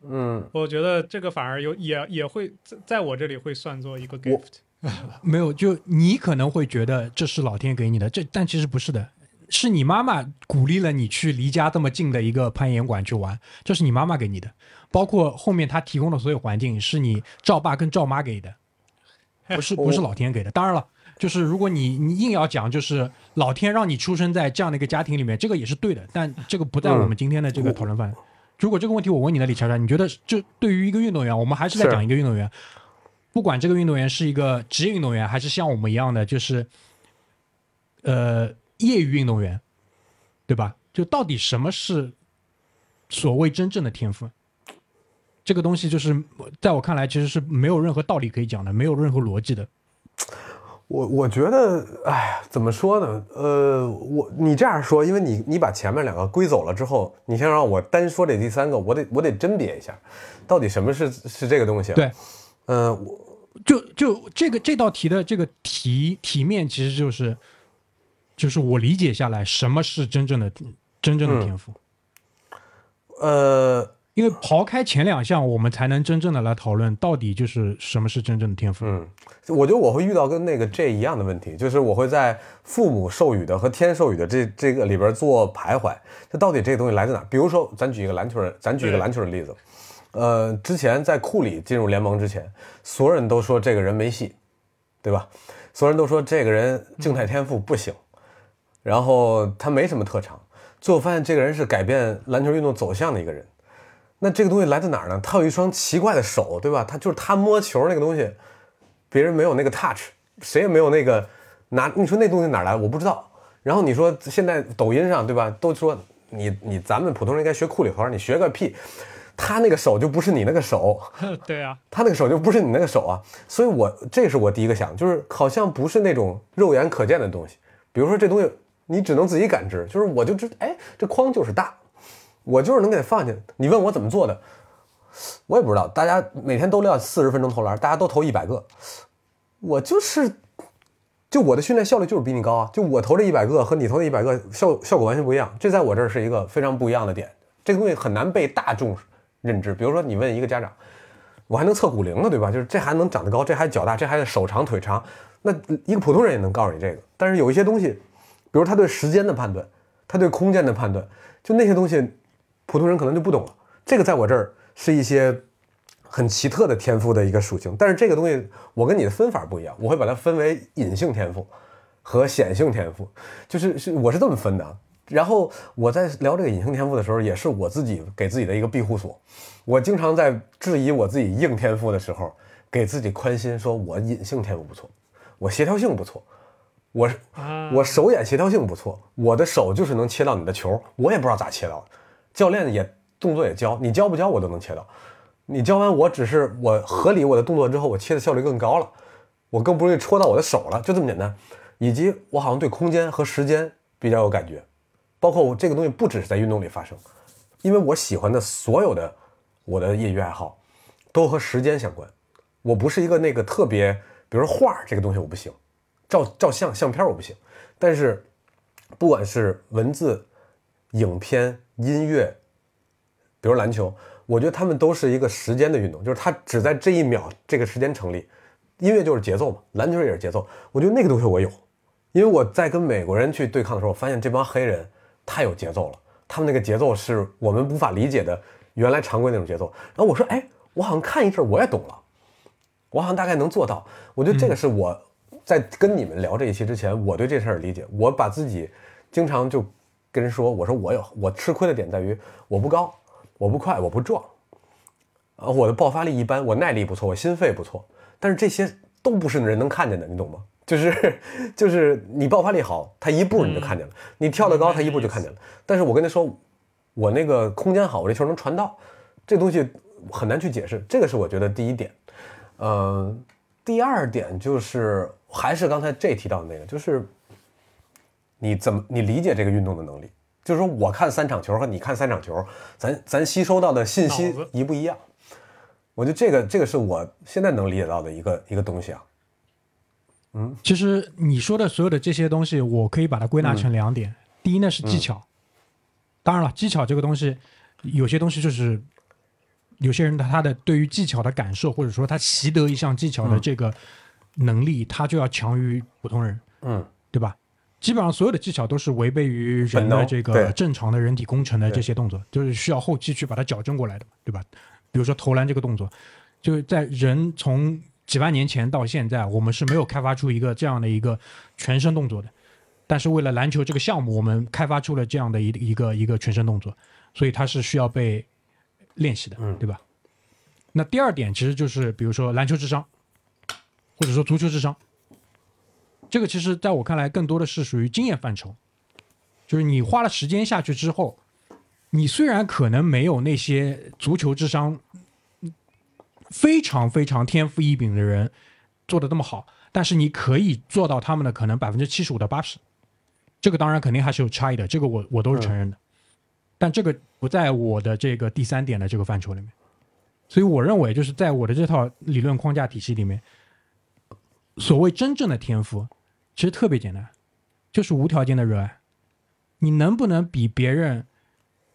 嗯，我觉得这个反而有也也会在在我这里会算作一个 gift。没有，就你可能会觉得这是老天给你的，这但其实不是的，是你妈妈鼓励了你去离家这么近的一个攀岩馆去玩，这是你妈妈给你的，包括后面他提供的所有环境是你赵爸跟赵妈给的，不是不是老天给的。当然了，就是如果你你硬要讲，就是老天让你出生在这样的一个家庭里面，这个也是对的，但这个不在我们今天的这个讨论范围。如果这个问题我问你了，李乔乔，你觉得就对于一个运动员，我们还是在讲一个运动员，不管这个运动员是一个职业运动员，还是像我们一样的，就是呃业余运动员，对吧？就到底什么是所谓真正的天赋？这个东西就是在我看来，其实是没有任何道理可以讲的，没有任何逻辑的。我我觉得，哎呀，怎么说呢？呃，我你这样说，因为你你把前面两个归走了之后，你先让我单说这第三个，我得我得甄别一下，到底什么是是这个东西、啊？对，呃，我就就这个这道题的这个题题面，其实就是就是我理解下来，什么是真正的真正的天赋？呃，因为刨开前两项，我们才能真正的来讨论到底就是什么是真正的天赋。嗯，我觉得我会遇到跟那个这一样的问题，就是我会在父母授予的和天授予的这这个里边做徘徊，这到底这个东西来自哪？比如说，咱举一个篮球人，咱举一个篮球的例子，呃，之前在库里进入联盟之前，所有人都说这个人没戏，对吧？所有人都说这个人静态天赋不行，然后他没什么特长，最后发现这个人是改变篮球运动走向的一个人。那这个东西来自哪儿呢？他有一双奇怪的手，对吧？他就是他摸球那个东西，别人没有那个 touch，谁也没有那个拿。你说那东西哪儿来？我不知道。然后你说现在抖音上，对吧？都说你你咱们普通人应该学库里头，你学个屁！他那个手就不是你那个手，对啊，他那个手就不是你那个手啊。所以我这是我第一个想，就是好像不是那种肉眼可见的东西。比如说这东西，你只能自己感知，就是我就知，哎，这框就是大，我就是能给它放进。你问我怎么做的，我也不知道。大家每天都练四十分钟投篮，大家都投一百个，我就是，就我的训练效率就是比你高啊。就我投这一百个和你投这一百个效效果完全不一样，这在我这儿是一个非常不一样的点。这个东西很难被大众认知。比如说你问一个家长，我还能测骨龄呢，对吧？就是这还能长得高，这还脚大，这还手长腿长，那一个普通人也能告诉你这个。但是有一些东西，比如他对时间的判断，他对空间的判断，就那些东西，普通人可能就不懂了。这个在我这儿是一些很奇特的天赋的一个属性，但是这个东西我跟你的分法不一样，我会把它分为隐性天赋和显性天赋，就是是我是这么分的啊。然后我在聊这个隐性天赋的时候，也是我自己给自己的一个庇护所。我经常在质疑我自己硬天赋的时候，给自己宽心，说我隐性天赋不错，我协调性不错，我啊，我手眼协调性不错，我的手就是能切到你的球，我也不知道咋切到的。教练也动作也教，你教不教我都能切到。你教完我只是我合理我的动作之后，我切的效率更高了，我更不容易戳到我的手了，就这么简单。以及我好像对空间和时间比较有感觉，包括我这个东西不只是在运动里发生，因为我喜欢的所有的我的业余爱好都和时间相关。我不是一个那个特别，比如说画这个东西我不行，照照相相片我不行，但是不管是文字、影片、音乐，比如篮球，我觉得他们都是一个时间的运动，就是它只在这一秒这个时间成立。音乐就是节奏嘛，篮球也是节奏。我觉得那个东西我有，因为我在跟美国人去对抗的时候，我发现这帮黑人太有节奏了，他们那个节奏是我们无法理解的，原来常规那种节奏。然后我说，哎，我好像看一阵我也懂了，我好像大概能做到。我觉得这个是我在跟你们聊这一期之前，我对这事儿理解。我把自己经常就跟人说，我说我有我吃亏的点在于我不高，我不快，我不壮，啊，我的爆发力一般，我耐力不错，我心肺不错。但是这些都不是人能看见的，你懂吗？就是就是你爆发力好，他一步你就看见了；你跳得高，他一步就看见了。但是我跟他说，我那个空间好，我这球能传到，这东西很难去解释。这个是我觉得第一点。呃，第二点就是还是刚才这提到的那个，就是你怎么你理解这个运动的能力。就是说，我看三场球和你看三场球，咱咱吸收到的信息一不一样？我觉得这个这个是我现在能理解到的一个一个东西啊。嗯，其实你说的所有的这些东西，我可以把它归纳成两点。第一呢是技巧，当然了，技巧这个东西，有些东西就是有些人他他的对于技巧的感受，或者说他习得一项技巧的这个能力，他就要强于普通人。嗯，对吧？基本上所有的技巧都是违背于人的这个正常的人体工程的这些动作，就是需要后期去把它矫正过来的，对吧？比如说投篮这个动作，就是在人从几万年前到现在，我们是没有开发出一个这样的一个全身动作的。但是为了篮球这个项目，我们开发出了这样的一一个一个全身动作，所以它是需要被练习的，对吧？那第二点其实就是比如说篮球智商，或者说足球智商。这个其实在我看来，更多的是属于经验范畴，就是你花了时间下去之后，你虽然可能没有那些足球智商非常非常天赋异禀的人做的那么好，但是你可以做到他们的可能百分之七十五到八十。这个当然肯定还是有差异的，这个我我都是承认的，但这个不在我的这个第三点的这个范畴里面，所以我认为就是在我的这套理论框架体系里面，所谓真正的天赋。其实特别简单，就是无条件的热爱。你能不能比别人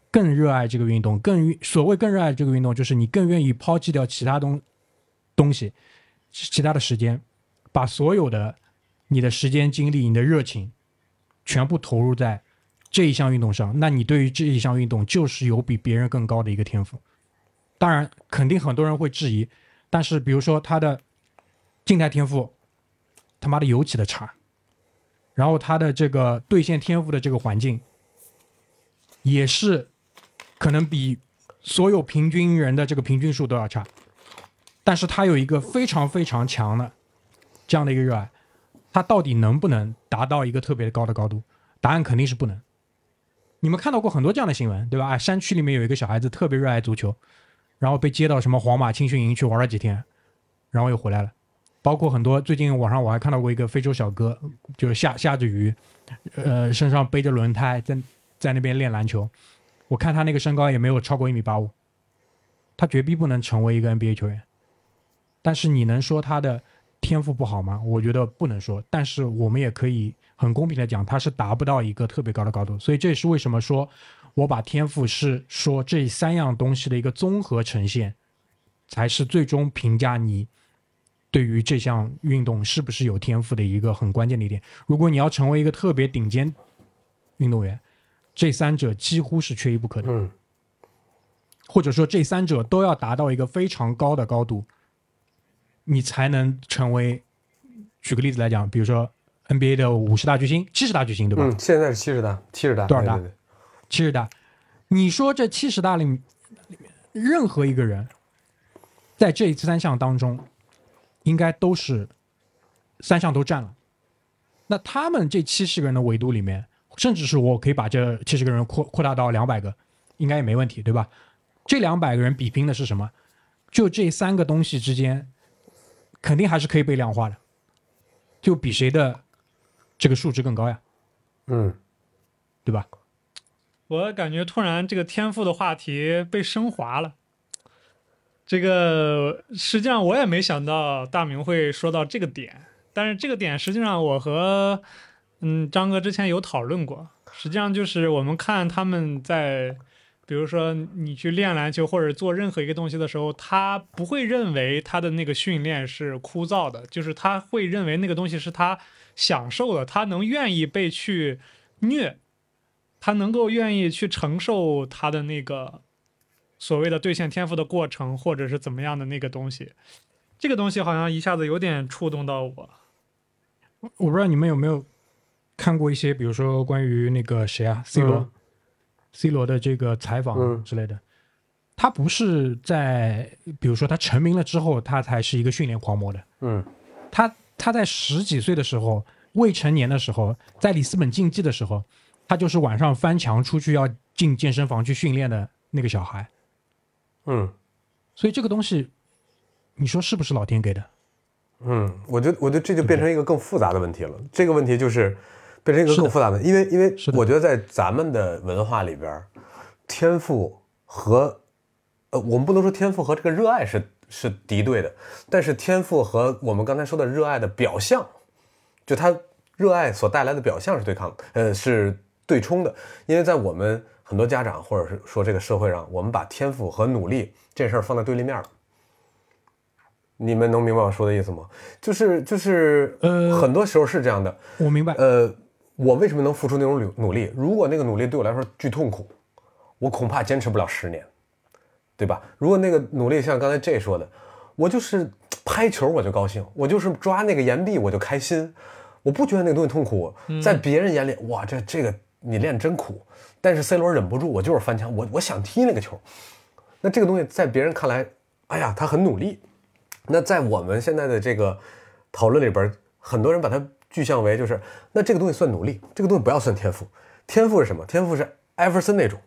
更热爱这个运动？更所谓更热爱这个运动，就是你更愿意抛弃掉其他东东西，其他的时间，把所有的你的时间、精力、你的热情，全部投入在这一项运动上。那你对于这一项运动，就是有比别人更高的一个天赋。当然，肯定很多人会质疑，但是比如说他的静态天赋，他妈的尤其的差。然后他的这个兑现天赋的这个环境，也是可能比所有平均人的这个平均数都要差，但是他有一个非常非常强的这样的一个热爱，他到底能不能达到一个特别高的高度？答案肯定是不能。你们看到过很多这样的新闻，对吧？哎，山区里面有一个小孩子特别热爱足球，然后被接到什么皇马青训营去玩了几天，然后又回来了。包括很多最近网上我还看到过一个非洲小哥，就是下下着雨，呃，身上背着轮胎在在那边练篮球。我看他那个身高也没有超过一米八五，他绝逼不能成为一个 NBA 球员。但是你能说他的天赋不好吗？我觉得不能说。但是我们也可以很公平的讲，他是达不到一个特别高的高度。所以这也是为什么说我把天赋是说这三样东西的一个综合呈现，才是最终评价你。对于这项运动是不是有天赋的一个很关键的一点，如果你要成为一个特别顶尖运动员，这三者几乎是缺一不可的。嗯，或者说这三者都要达到一个非常高的高度，你才能成为。举个例子来讲，比如说 NBA 的五十大巨星、七十大巨星，对吧？嗯，现在是七十大，七十大多少大？七十大。你说这七十大里面，任何一个人在这三项当中。应该都是三项都占了，那他们这七十个人的维度里面，甚至是我可以把这七十个人扩扩大到两百个，应该也没问题，对吧？这两百个人比拼的是什么？就这三个东西之间，肯定还是可以被量化的，就比谁的这个数值更高呀？嗯，对吧？我感觉突然这个天赋的话题被升华了。这个实际上我也没想到大明会说到这个点，但是这个点实际上我和嗯张哥之前有讨论过。实际上就是我们看他们在比如说你去练篮球或者做任何一个东西的时候，他不会认为他的那个训练是枯燥的，就是他会认为那个东西是他享受的，他能愿意被去虐，他能够愿意去承受他的那个所谓的兑现天赋的过程，或者是怎么样的那个东西。这个东西好像一下子有点触动到我。我不知道你们有没有看过一些，比如说关于那个谁啊，C 罗、嗯 C 罗的这个采访嗯之类的。他不是在，比如说他成名了之后，他才是一个训练狂魔的。嗯他他在十几岁的时候，未成年的时候，在里斯本竞技的时候，他就是晚上翻墙出去要进健身房去训练的那个小孩。嗯所以这个东西，你说是不是老天给的？嗯，我觉得我觉得这就变成一个更复杂的问题了。这个问题就是变成一个更复杂的，因为因为是我觉得在咱们的文化里边，天赋和呃，我们不能说天赋和这个热爱是是敌对的，但是天赋和我们刚才说的热爱的表象，就他热爱所带来的表象是对抗，呃，是对冲的。因为在我们很多家长或者是说这个社会上，我们把天赋和努力这事儿放在对立面了。你们能明白我说的意思吗？就是就是，呃很多时候是这样的。我明白，呃，我为什么能付出那种努努力？如果那个努力对我来说巨痛苦，我恐怕坚持不了十年，对吧？如果那个努力像刚才 J 说的，我就是拍球我就高兴，我就是抓那个岩壁我就开心，我不觉得那个东西痛苦，在别人眼里，哇，这这个你练真苦。但是 C 罗忍不住，我就是翻墙，我我想踢那个球。那这个东西在别人看来，哎呀，他很努力。那在我们现在的这个讨论里边，很多人把它具象为就是，那这个东西算努力，这个东西不要算天赋。天赋是什么？天赋是艾弗森那种，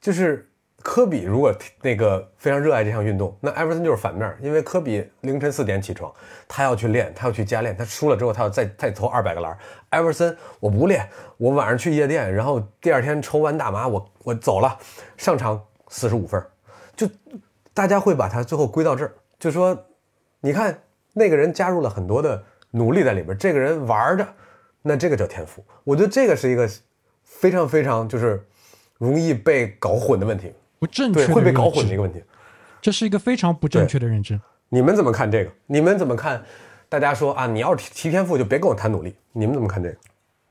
就是科比如果那个非常热爱这项运动，那艾弗森就是反面，因为科比凌晨四点起床，他要去练，他要去加练，他输了之后他要再再投二百个篮。艾弗森我不练，我晚上去夜店，然后第二天抽完大麻，我我走了，上场四十五分，就大家会把它最后归到这儿，就说。你看那个人加入了很多的努力在里边，这个人玩着，那这个叫天赋。我觉得这个是一个非常非常就是容易被搞混的问题，不正确会被搞混的一个问题。这是一个非常不正确的认知。你们怎么看这个？你们怎么看？大家说啊，你要是提提天赋，就别跟我谈努力。你们怎么看这个？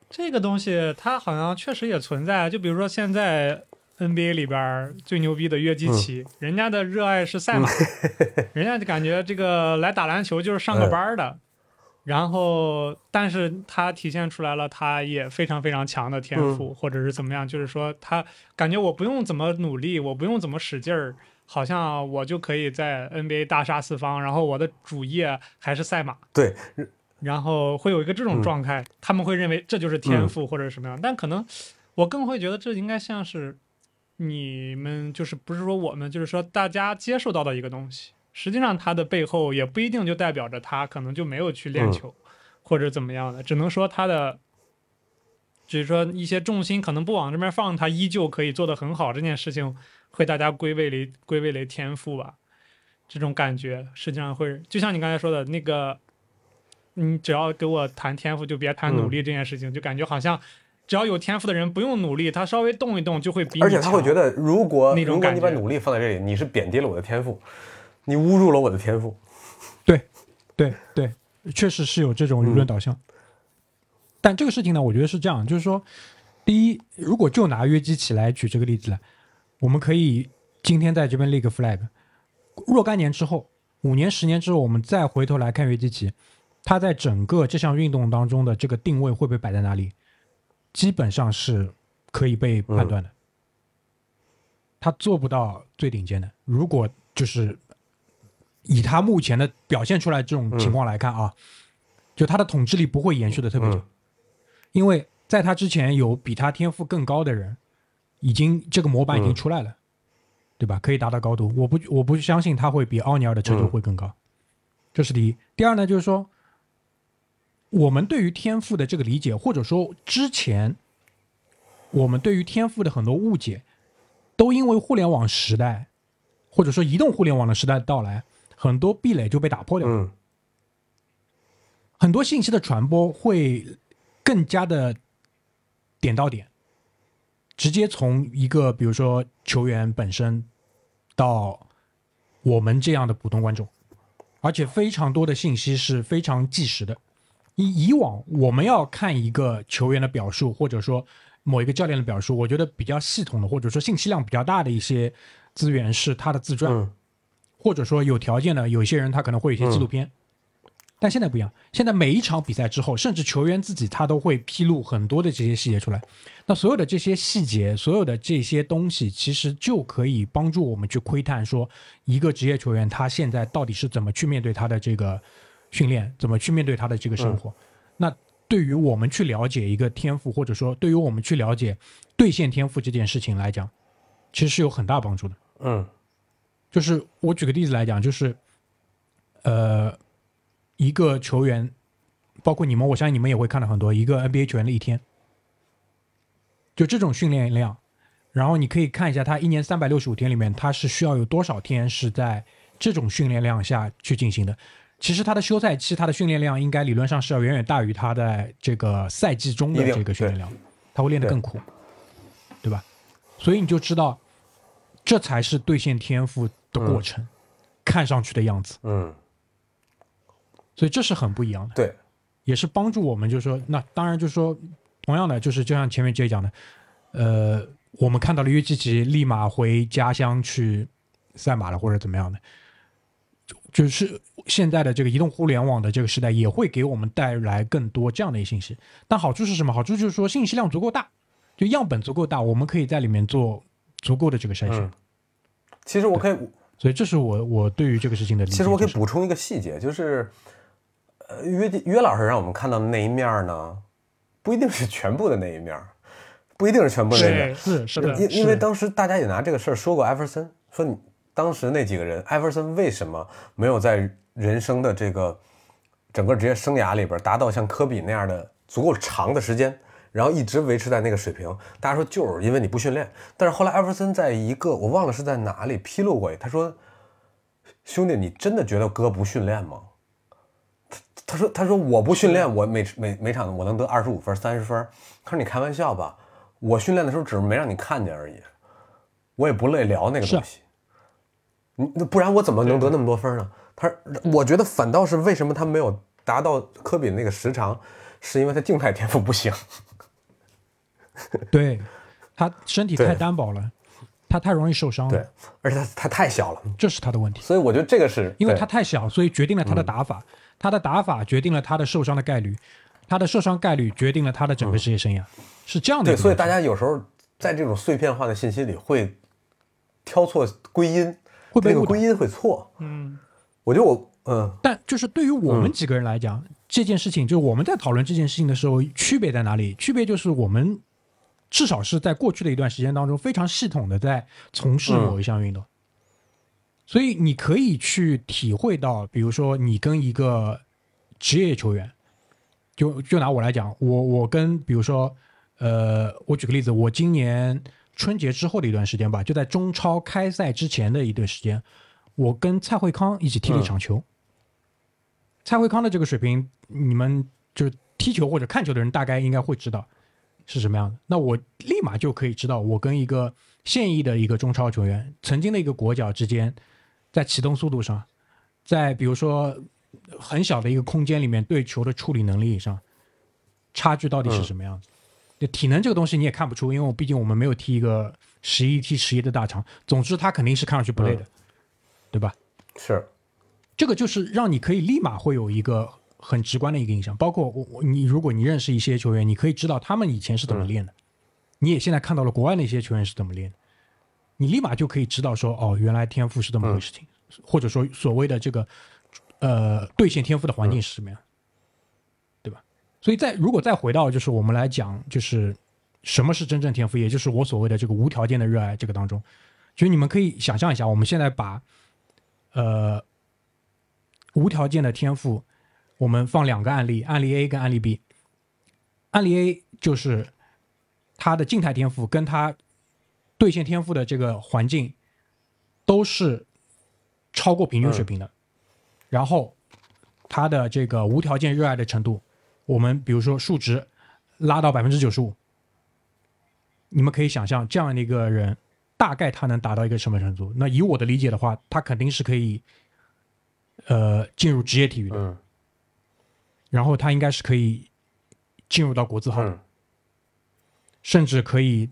这个东西它好像确实也存在，就比如说现在 NBA 里边最牛逼的约基奇，人家的热爱是赛马，人家就感觉这个来打篮球就是上个班儿的。然后，但是他体现出来了，他也非常非常强的天赋，或者是怎么样，就是说他感觉我不用怎么努力，我不用怎么使劲儿，好像我就可以在 NBA 大杀四方，然后我的主业还是赛马。对，然后会有一个这种状态，他们会认为这就是天赋或者什么样，但可能我更会觉得这应该像是你们就是不是说我们就是说大家接受到的一个东西，实际上他的背后也不一定就代表着他可能就没有去练球、或者怎么样的，只能说他的。只是说一些重心可能不往这边放，他依旧可以做得很好。这件事情会大家归位为归位为天赋吧，这种感觉实际上会就像你刚才说的那个，你只要给我谈天赋，就别谈努力这件事情，就感觉好像只要有天赋的人不用努力，他稍微动一动就会比你而且他会觉得，如果你把感觉努力放在这里，你是贬低了我的天赋，你侮辱了我的天赋。对对，对确实是有这种舆论导向。但这个事情呢，我觉得是这样，就是说，第一，如果就拿约基奇来举这个例子来，我们可以今天在这边立个 flag，若干年之后，五年、十年之后，我们再回头来看约基奇，他在整个这项运动当中的这个定位会被摆在哪里，基本上是可以被判断的。他做不到最顶尖的，如果就是以他目前的表现出来这种情况来看啊，就他的统治力不会延续的特别久，嗯因为在他之前有比他天赋更高的人，已经这个模板已经出来了，对吧？可以达到高度。我不我不相信他会比奥尼尔的程度会更高，这是第一。第二呢，就是说我们对于天赋的这个理解，或者说之前我们对于天赋的很多误解，都因为互联网时代或者说移动互联网的时代的到来，很多壁垒就被打破掉了。嗯很多信息的传播会更加的点到点，直接从一个比如说球员本身到我们这样的普通观众，而且非常多的信息是非常即时的。以以往我们要看一个球员的表述，或者说某一个教练的表述，我觉得比较系统的，或者说信息量比较大的一些资源是他的自传，嗯或者说有条件的，有些人他可能会有一些纪录片。但现在不一样，现在每一场比赛之后，甚至球员自己他都会披露很多的这些细节出来。那所有的这些细节，所有的这些东西，其实就可以帮助我们去窥探说，一个职业球员他现在到底是怎么去面对他的这个训练，怎么去面对他的这个生活。那对于我们去了解一个天赋，或者说对于我们去了解兑现天赋这件事情来讲，其实是有很大帮助的。嗯就是我举个例子来讲，就是呃，一个球员，包括你们，我相信你们也会看到很多一个 NBA 球员的一天，就这种训练量，然后你可以看一下他一年三百六十五天里面，他是需要有多少天是在这种训练量下去进行的。其实他的休赛期，他的训练量应该理论上是要远远大于他在这个赛季中的这个训练量，他会练得更苦，对吧？所以你就知道，这才是兑现天赋的过程，看上去的样子。嗯，所以这是很不一样的，对，也是帮助我们，就是说，那当然就是说，同样的，就是就像前面杰讲的，呃，我们看到了约基奇立马回家乡去赛马了，或者怎么样的，就就是现在的这个移动互联网的这个时代，也会给我们带来更多这样的一些信息。但好处是什么？好处就是说信息量足够大，就样本足够大，我们可以在里面做足够的这个筛选。嗯其实我可以，所以这是我我对于这个事情的理解。其实我可以补充一个细节，就是，呃，约约老师让我们看到的那一面呢，不一定是全部的那一面，不一定是全部的那一面是。是是的，因因为当时大家也拿这个事儿说过艾弗森，说你当时那几个人，艾弗森为什么没有在人生的这个整个职业生涯里边达到像科比那样的足够长的时间，然后一直维持在那个水平？大家说就是因为你不训练。但是后来艾弗森在一个我忘了是在哪里披露过，他说：“兄弟，你真的觉得哥不训练吗？”他他说他说我不训练，我每每每场我能得二十五分、三十分。他说你开玩笑吧，我训练的时候只是没让你看见而已，我也不累聊那个东西。你那不然我怎么能得那么多分呢？他我觉得反倒是为什么他没有达到科比那个时长，是因为他静态天赋不行。对，他身体太单薄了，他太容易受伤了。对了，，而且他他太小了，这是他的问题。所以我觉得这个是因为他太小，所以决定了他的打法，他的打法决定了他的受伤的概率，他的受伤概率决定了他的整个职业生涯，是这样的对，所以。大家有时候在这种碎片化的信息里会挑错归因，这个会被归因会错。嗯，我觉得我嗯。但就是对于我们几个人来讲，这件事情就是我们在讨论这件事情的时候，区别在哪里？区别就是我们至少是在过去的一段时间当中，非常系统的在从事某一项运动，所以你可以去体会到，比如说你跟一个职业球员，就就拿我来讲，我我跟比如说，呃，我举个例子，我今年春节之后的一段时间吧，就在中超开赛之前的一段时间，我跟蔡慧康一起踢了一场球。蔡慧康的这个水平，你们就是踢球或者看球的人大概应该会知道是什么样的。那我立马就可以知道，我跟一个现役的一个中超球员，曾经的一个国脚之间，在启动速度上，在比如说很小的一个空间里面对球的处理能力上，差距到底是什么样子？就体能这个东西你也看不出，因为我毕竟我们没有踢一个十一踢十一的大场。总之，他肯定是看上去不累的，对吧？是这个就是让你可以立马会有一个很直观的一个印象。包括我我你，如果你认识一些球员，你可以知道他们以前是怎么练的，你也现在看到了国外那些球员是怎么练的，你立马就可以知道说，哦，原来天赋是这么回事情，或者说所谓的这个呃兑现天赋的环境是什么样，对吧？所以再如果再回到就是我们来讲，就是什么是真正天赋，也就是我所谓的这个无条件的热爱这个当中，就是你们可以想象一下，我们现在把呃无条件的天赋，我们放两个案例，案例 A 跟案例 B。案例 A 就是他的静态天赋跟他兑现天赋的这个环境都是超过平均水平的，然后他的这个无条件热爱的程度，我们比如说数值拉到百分之九十五，你们可以想象这样的一个人，大概他能达到一个什么程度？那以我的理解的话，他肯定是可以，呃，进入职业体育的，嗯然后他应该是可以进入到国字号的，嗯甚至可以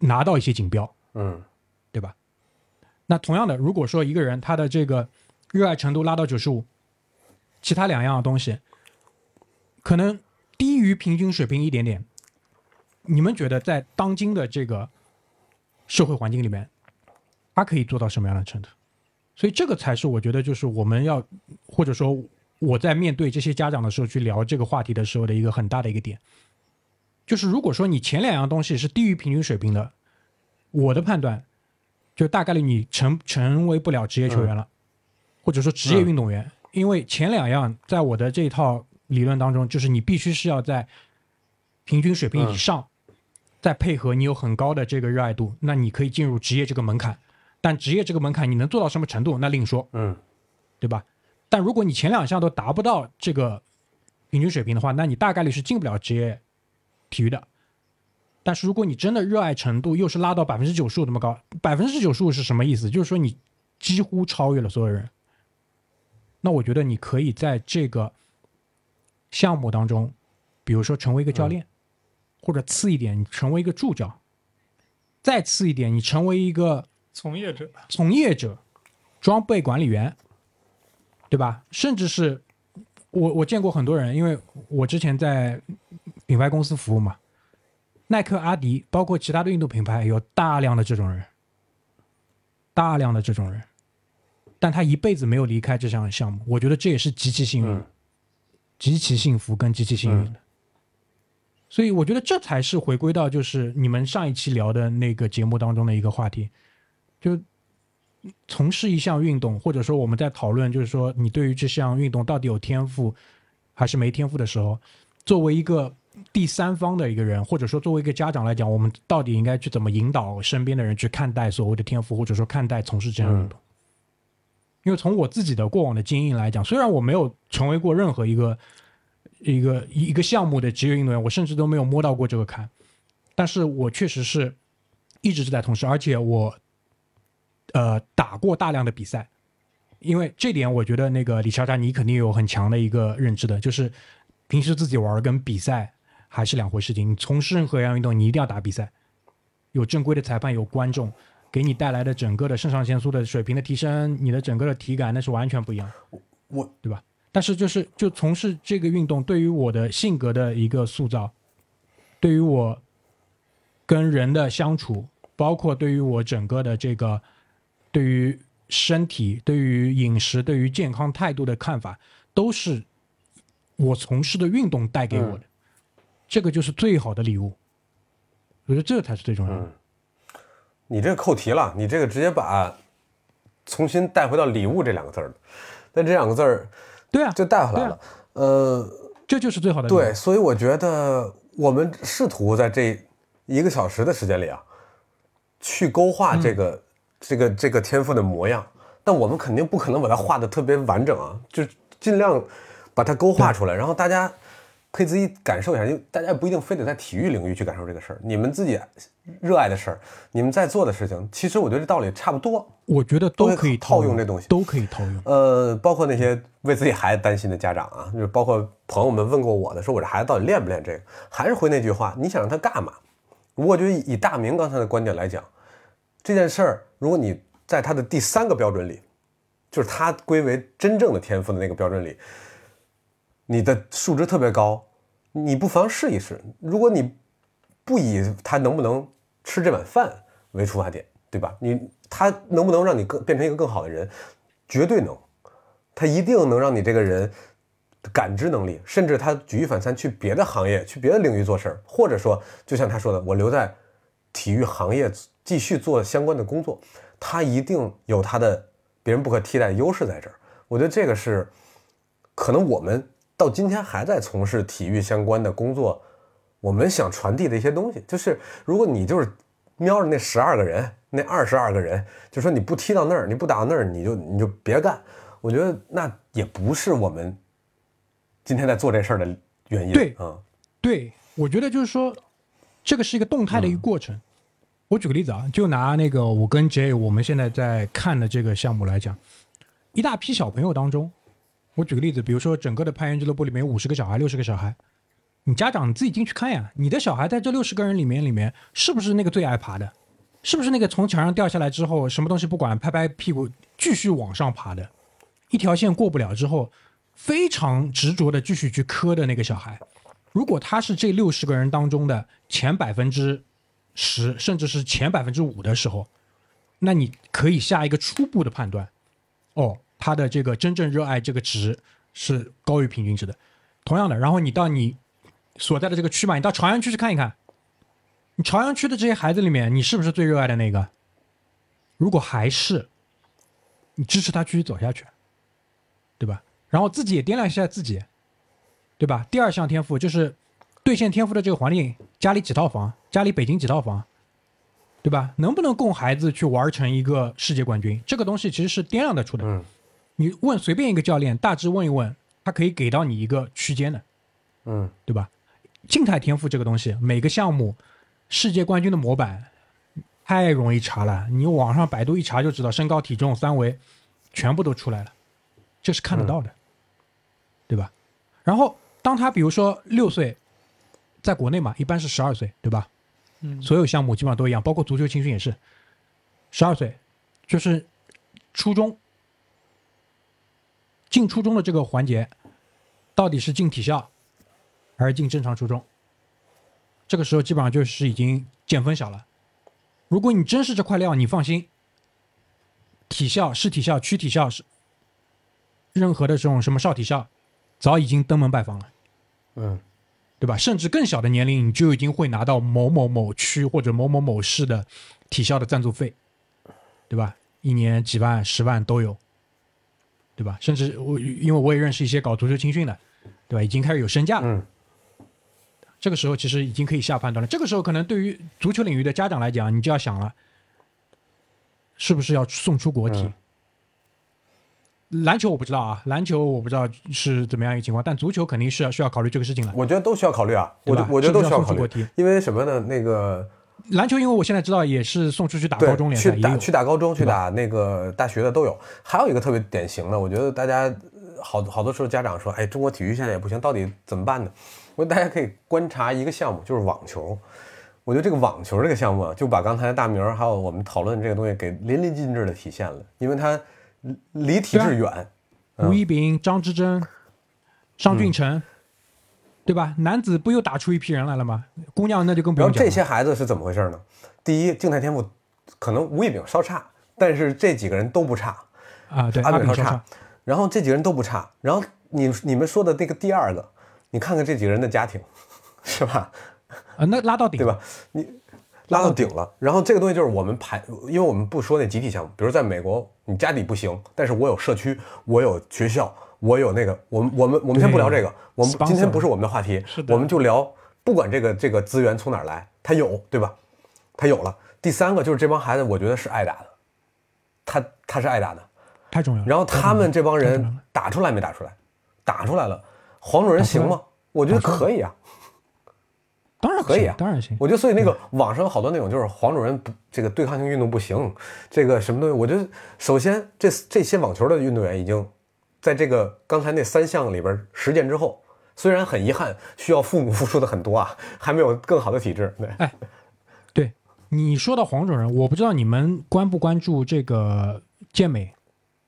拿到一些锦标，嗯对吧？那同样的，如果说一个人他的这个热爱程度拉到九十五，其他两样的东西可能低于平均水平一点点，你们觉得在当今的这个社会环境里面，他可以做到什么样的程度？所以这个才是我觉得就是我们要，或者说我在面对这些家长的时候去聊这个话题的时候的一个很大的一个点，就是如果说你前两样东西是低于平均水平的，我的判断就大概率你成成为不了职业球员了，或者说职业运动员，因为前两样在我的这一套理论当中，就是你必须是要在平均水平以上，再配合你有很高的这个热爱度，那你可以进入职业这个门槛。但职业这个门槛你能做到什么程度，那另说，嗯。对吧？但如果你前两项都达不到这个平均水平的话，那你大概率是进不了职业体育的。但是如果你真的热爱程度又是拉到百分之九十五那么高，百分之九十五是什么意思？就是说你几乎超越了所有人。那我觉得你可以在这个项目当中，比如说成为一个教练，或者次一点，你成为一个助教，再次一点，你成为一个从业者，从业者、装备管理员，对吧？甚至是我我见过很多人，因为我之前在品牌公司服务嘛，耐克、阿迪，包括其他的运动品牌，有大量的这种人，大量的这种人，但他一辈子没有离开这项项目，我觉得这也是极其幸运，嗯极其幸福跟极其幸运的。所以我觉得这才是回归到就是你们上一期聊的那个节目当中的一个话题，就从事一项运动，或者说我们在讨论，就是说你对于这项运动到底有天赋还是没天赋的时候，作为一个第三方的一个人，或者说作为一个家长来讲，我们到底应该去怎么引导身边的人去看待所谓的天赋，或者说看待从事这项运动？因为从我自己的过往的经验来讲，虽然我没有成为过任何一个一个一一个项目的职业运动员，我甚至都没有摸到过这个坎，但是我确实是一直是在从事，而且我呃打过大量的比赛，因为这点我觉得那个李莎莎你肯定有很强的一个认知的，就是平时自己玩儿跟比赛还是两回事情。你从事任何一样运动，你一定要打比赛，有正规的裁判，有观众，给你带来的整个的肾上腺素的水平的提升，你的整个的体感那是完全不一样。我对吧？但是就是就从事这个运动，对于我的性格的一个塑造，对于我跟人的相处，包括对于我整个的这个对于身体、对于饮食、对于健康态度的看法，都是我从事的运动带给我的。这个就是最好的礼物，我觉得这才是最重要的。嗯，你这个扣题了，你这个直接把重新带回到礼物这两个字儿了，但这两个字儿对啊，就带回来了。呃，这就是最好的礼物。对，所以我觉得我们试图在这一个小时的时间里啊，去勾画这个、这个这个天赋的模样，但我们肯定不可能把它画的特别完整啊，就尽量把它勾画出来，然后大家可以自己感受一下，因为大家也不一定非得在体育领域去感受这个事儿，你们自己热爱的事儿，你们在做的事情，其实我觉得这道理差不多。我觉得都可以套用这东西都可以套用。呃，包括那些为自己孩子担心的家长啊，就是包括朋友们问过我的，说我这孩子到底练不练这个？还是回那句话，你想让他干嘛？我觉得以大明刚才的观点来讲，这件事儿，如果你在他的第三个标准里，就是他归为真正的天赋的那个标准里，你的数值特别高，你不妨试一试。如果你不以他能不能吃这碗饭为出发点，对吧？你他能不能让你更变成一个更好的人？绝对能，他一定能让你这个人感知能力，甚至他举一反三去别的行业、去别的领域做事儿，或者说，就像他说的，我留在体育行业继续做相关的工作，他一定有他的别人不可替代的优势在这儿。我觉得这个是可能我们到今天还在从事体育相关的工作，我们想传递的一些东西，就是如果你就是瞄着那十二个人。那二十二个人，就说你不踢到那儿，你不打到那儿，你就你就别干。我觉得那也不是我们今天在做这事儿的原因。对，啊、嗯，对，我觉得就是说，这个是一个动态的一个过程。我举个例子啊，就拿那个我跟 J 我们现在在看的这个项目来讲，一大批小朋友当中，我举个例子，比如说整个的攀岩俱乐部里面有五十个小孩、六十个小孩，你家长你自己进去看呀，你的小孩在这六十个人里面里面是不是那个最爱爬的？是不是那个从墙上掉下来之后什么东西不管拍拍屁股继续往上爬的？一条线过不了之后，非常执着的继续去磕的那个小孩，如果他是这六十个人当中的前百分之十，甚至是前百分之五的时候，那你可以下一个初步的判断，哦，他的这个真正热爱这个值是高于平均值的。同样的，然后你到你所在的这个区嘛，你到朝阳区去看一看，你朝阳区的这些孩子里面，你是不是最热爱的那个？如果还是，你支持他继续走下去，对吧？然后自己也掂量一下自己，对吧？第二项天赋就是兑现天赋的这个环境，家里几套房，家里北京几套房，对吧？能不能供孩子去玩成一个世界冠军？这个东西其实是掂量得出的。嗯你问随便一个教练，大致问一问，他可以给到你一个区间的，嗯对吧？静态天赋这个东西，每个项目世界冠军的模板太容易查了，你网上百度一查就知道，身高、体重、三围全部都出来了，这是看得到的，对吧？然后当他比如说六岁，在国内嘛，一般是十二岁，对吧？嗯，所有项目基本上都一样，包括足球青训也是，十二岁，就是初中进初中的这个环节，到底是进体校还是进正常初中？这个时候基本上就是已经见分晓了。如果你真是这块料，你放心，体校、市体校、区体校是任何的这种什么少体校，早已经登门拜访了。嗯对吧？甚至更小的年龄，你就已经会拿到某某某区或者某某某市的体校的赞助费，对吧？一年几万、十万都有，对吧？甚至我因为我也认识一些搞足球青训的，对吧？已经开始有身价了。嗯这个时候其实已经可以下判断了。这个时候可能对于足球领域的家长来讲，你就要想了，是不是要送出国体？嗯篮球我不知道啊，篮球我不知道是怎么样一个情况，但足球肯定是要需要考虑这个事情了。我觉得都需要考虑啊，我觉我觉得都需要考虑因为什么呢？那个篮球，因为我现在知道也是送出去打高中联赛，去打去打高中，去打那个大学的都有。还有一个特别典型的，我觉得大家呃好好多时候家长说，哎，中国体育现在也不行，到底怎么办呢？我觉得大家可以观察一个项目，就是网球。我觉得这个网球这个项目啊，就把刚才大明儿还有我们讨论这个东西给淋漓尽致的体现了，因为它离离体制远。吴一丙、张之臻、尚俊成，对吧？男子不又打出一批人来了吗？姑娘那就更不然后这用讲了。些孩子是怎么回事呢？第一，静态天赋可能吴亦丙稍差，但是这几个人都不差。啊，对，阿阿丙说丙稍差，然后这几个人都不差。然后你你们说的那个第二个，你看看这几个人的家庭，是吧？啊，那拉到底，对吧？你拉到顶了。然后这个东西就是我们排，因为我们不说那集体项目，比如在美国，你家里不行，但是我有社区，我有学校，我有那个，我们我们我们先不聊这个，我们今天不是我们的话题我们就聊，不管这个这个资源从哪儿来，他有，对吧？他有了。第三个就是这帮孩子，我觉得是爱打的，他他是爱打的。太重要了。然后他们这帮人打出来没打出来？打出来了。黄种人行吗？我觉得可以啊，当然可以啊当然行。我觉得所以那个网上有好多那种就是黄种人不这个对抗性运动不行，这个什么东西？我觉得首先这这些网球的运动员已经在这个刚才那三项里边实践之后，虽然很遗憾需要父母付出的很多啊，还没有更好的体质。对，对你说到黄种人，我不知道你们关不关注这个健美。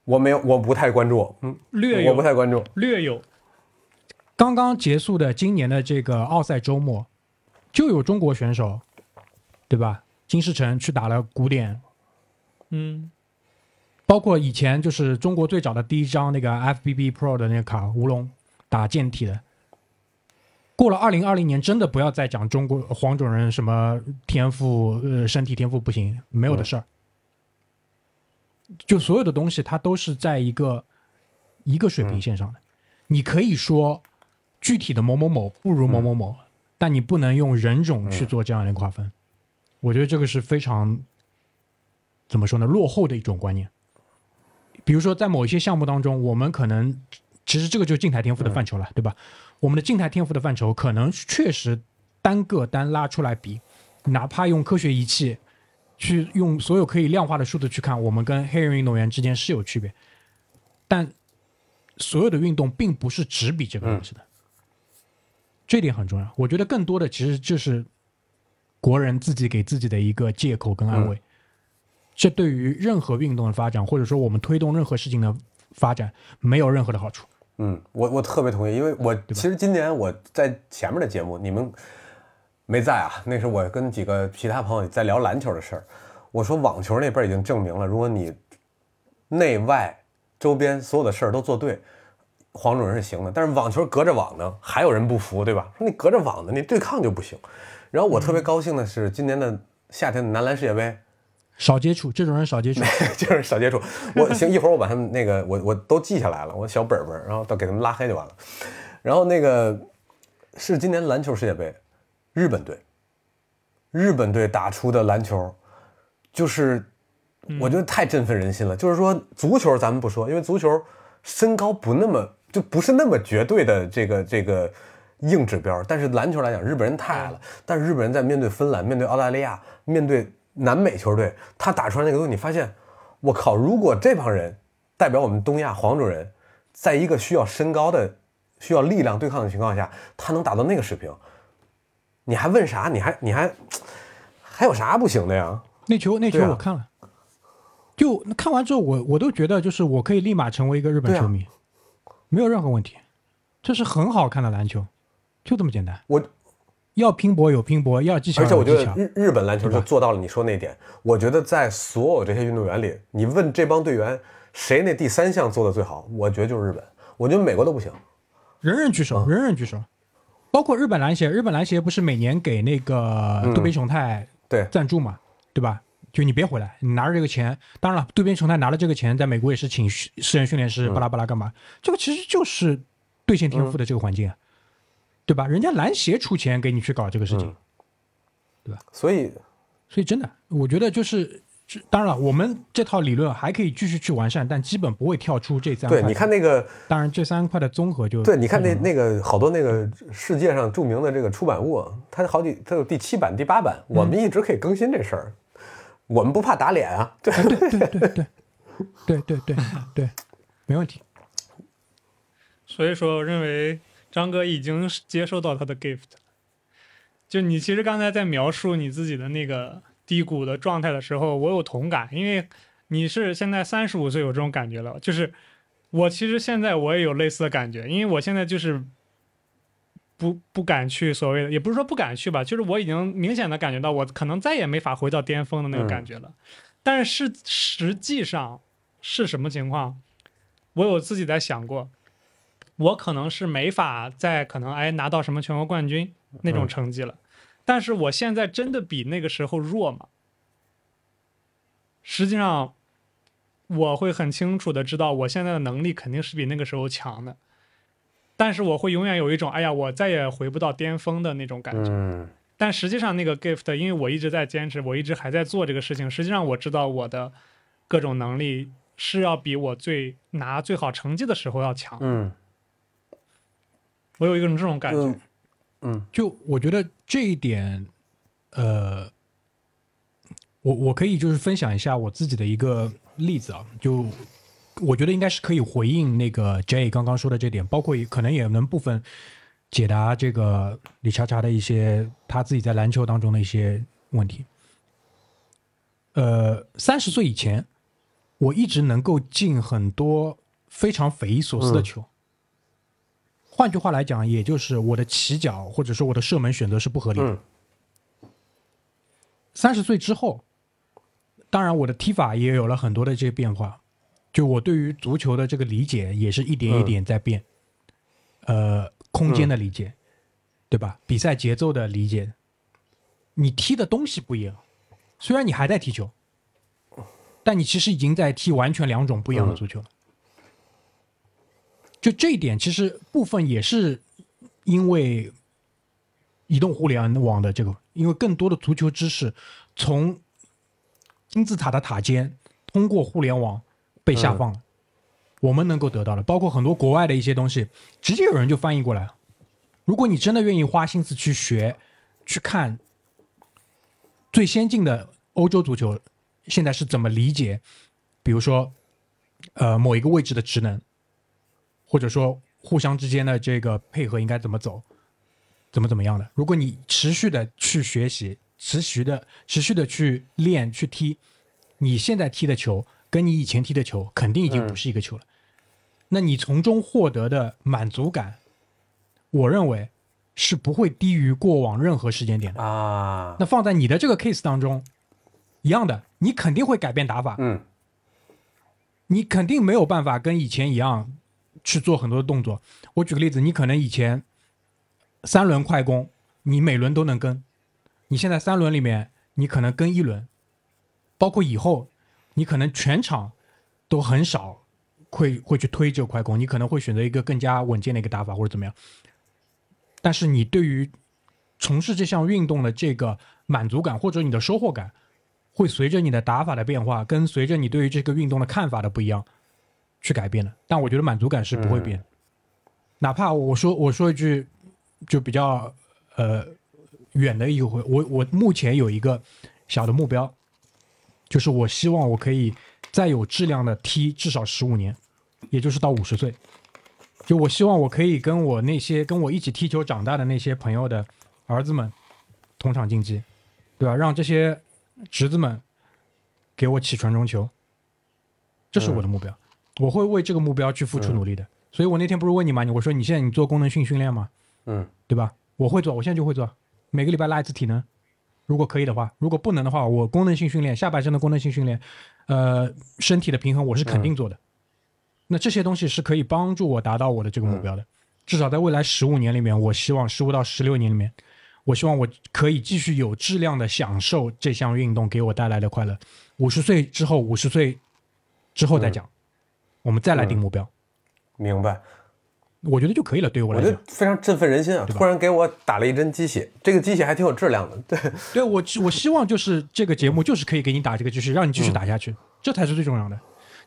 我没有，我不太关注，嗯，略有我不太关注。略有，刚刚结束的今年的这个奥赛周末，就有中国选手，对吧？金世成去打了古典，嗯，包括以前就是中国最早的第一张那个 FBB Pro 的那个卡吴龙打健体的。过了二零二零年，真的不要再讲中国黄种人什么天赋，呃，身体天赋不行，没有的事儿。就所有的东西，它都是在一个一个水平线上的。你可以说具体的某某某不如某某某，但你不能用人种去做这样的划分。我觉得这个是非常怎么说呢，落后的一种观念。比如说，在某一些项目当中，我们可能其实这个就是静态天赋的范畴了，对吧？我们的静态天赋的范畴可能确实单个单拉出来比，哪怕用科学仪器去用所有可以量化的数字去看，我们跟黑人运动员之间是有区别，但所有的运动并不是只比这个东西的，这点很重要。我觉得更多的其实就是国人自己给自己的一个借口跟安慰，这对于任何运动的发展，或者说我们推动任何事情的发展，没有任何的好处。嗯，我我特别同意，因为我其实今年我在前面的节目你们没在啊，那是我跟几个其他朋友在聊篮球的事儿。我说网球那边已经证明了，如果你内外周边所有的事儿都做对，黄种人是行的。但是网球隔着网呢，还有人不服，对吧？说你隔着网呢，你对抗就不行。然后我特别高兴的是，今年的夏天的男篮世界杯。少接触这种人，少接触 就是少接触。我行，一会儿我把他们那个我我都记下来了，我小本本，然后到给他们拉黑就完了。然后那个是今年篮球世界杯，日本队，日本队打出的篮球，就是我觉得太振奋人心了。就是说足球咱们不说，因为足球身高不那么就不是那么绝对的这个这个硬指标，但是篮球来讲，日本人太矮了。但是日本人在面对芬兰、面对澳大利亚、面对南美球队，他打出来那个东西，你发现，我靠！如果这帮人代表我们东亚黄种人，在一个需要身高的、需要力量对抗的情况下，他能达到那个水平，你还问啥？你还你还还有啥不行的呀？那球那球我看了，就看完之后，我我都觉得就是我可以立马成为一个日本球迷，没有任何问题，这是很好看的篮球，就这么简单。我。要拼搏有拼搏，要技巧而且我觉得日日本篮球就做到了你说那点。我觉得在所有这些运动员里，你问这帮队员谁那第三项做的最好，我觉得就是日本。我觉得美国都不行。人人举手，人人举手。包括日本篮协，日本篮协不是每年给那个渡边雄太对赞助嘛，对吧？就你别回来，你拿着这个钱。当然了，渡边雄太拿了这个钱，在美国也是请私人训练师，巴拉巴拉干嘛？这个其实就是兑现天赋的这个环境啊。对吧？人家篮协出钱给你去搞这个事情，对吧？所以，所以真的，我觉得就是，当然了，我们这套理论还可以继续去完善，但基本不会跳出这三块。对，你看那个，当然这三块的综合就对，你看那那个好多那个世界上著名的这个出版物，它好几，它有第七版、第八版，我们一直可以更新这事儿，我们不怕打脸啊。对对对对对对对对对，没问题。所以说，认为。张哥已经接受到他的 gift，就你其实刚才在描述你自己的那个低谷的状态的时候，我有同感，因为你是现在三十五岁有这种感觉了，就是我其实现在我也有类似的感觉，因为我现在就是不不敢去所谓的，也不是说不敢去吧，就是我已经明显的感觉到我可能再也没法回到巅峰的那个感觉了，但是实际上是什么情况，我有自己在想过。我可能是没法再可能哎拿到什么全国冠军那种成绩了，但是我现在真的比那个时候弱吗？实际上，我会很清楚的知道我现在的能力肯定是比那个时候强的，但是我会永远有一种哎呀我再也回不到巅峰的那种感觉。但实际上那个 gift，因为我一直在坚持，我一直还在做这个事情，实际上我知道我的各种能力是要比我最拿最好成绩的时候要强。嗯。我有一种这种感觉，嗯，就我觉得这一点，呃，我我可以就是分享一下我自己的一个例子啊，就我觉得应该是可以回应那个 J 刚刚说的这点，包括可能也能部分解答这个李查查的一些他自己在篮球当中的一些问题。呃，三十岁以前，我一直能够进很多非常匪夷所思的球。换句话来讲，也就是我的起脚或者说我的射门选择是不合理的。三十岁之后，当然我的踢法也有了很多的这些变化，就我对于足球的这个理解也是一点一点在变。呃，空间的理解，对吧？比赛节奏的理解，你踢的东西不一样。虽然你还在踢球，但你其实已经在踢完全两种不一样的足球了。就这一点，其实部分也是因为移动互联网的这个，因为更多的足球知识从金字塔的塔尖通过互联网被下放了，我们能够得到的，包括很多国外的一些东西，直接有人就翻译过来了。如果你真的愿意花心思去学、去看，最先进的欧洲足球现在是怎么理解，比如说呃某一个位置的职能，或者说互相之间的这个配合应该怎么走，怎么怎么样的。如果你持续的去学习，持续的持续的去练去踢，你现在踢的球跟你以前踢的球肯定已经不是一个球了。那你从中获得的满足感，我认为是不会低于过往任何时间点的。啊，那放在你的这个 case 当中，一样的，你肯定会改变打法，嗯你肯定没有办法跟以前一样去做很多的动作。我举个例子，你可能以前三轮快攻，你每轮都能跟，你现在三轮里面你可能跟一轮，包括以后你可能全场都很少会会去推这个快攻，你可能会选择一个更加稳健的一个打法或者怎么样。但是你对于从事这项运动的这个满足感或者你的收获感，会随着你的打法的变化，跟随着你对于这个运动的看法的不一样去改变的。但我觉得满足感是不会变，哪怕我说我说一句就比较呃远的一回，我我目前有一个小的目标，就是我希望我可以再有质量的踢至少十五年，也就是到五十岁。就我希望我可以跟我那些跟我一起踢球长大的那些朋友的儿子们同场竞技，对吧？让这些侄子们给我起传中球，这是我的目标。我会为这个目标去付出努力的。所以我那天不是问你吗？你我说你现在你做功能性训练吗？嗯对吧？我会做，我现在就会做，每个礼拜拉一次体能，如果可以的话，如果不能的话，我功能性训练，下半身的功能性训练，呃，身体的平衡我是肯定做的。那这些东西是可以帮助我达到我的这个目标的，至少在未来十五年里面，我希望十五到十六年里面，我希望我可以继续有质量的享受这项运动给我带来的快乐。五十岁之后，五十岁之后再讲，我们再来定目标，明白。我觉得就可以了。对于我来讲我觉得，非常振奋人心啊！突然给我打了一针鸡血，这个鸡血还挺有质量的。对，对我我希望就是这个节目就是可以给你打这个鸡血，让你继续打下去，这才是最重要的。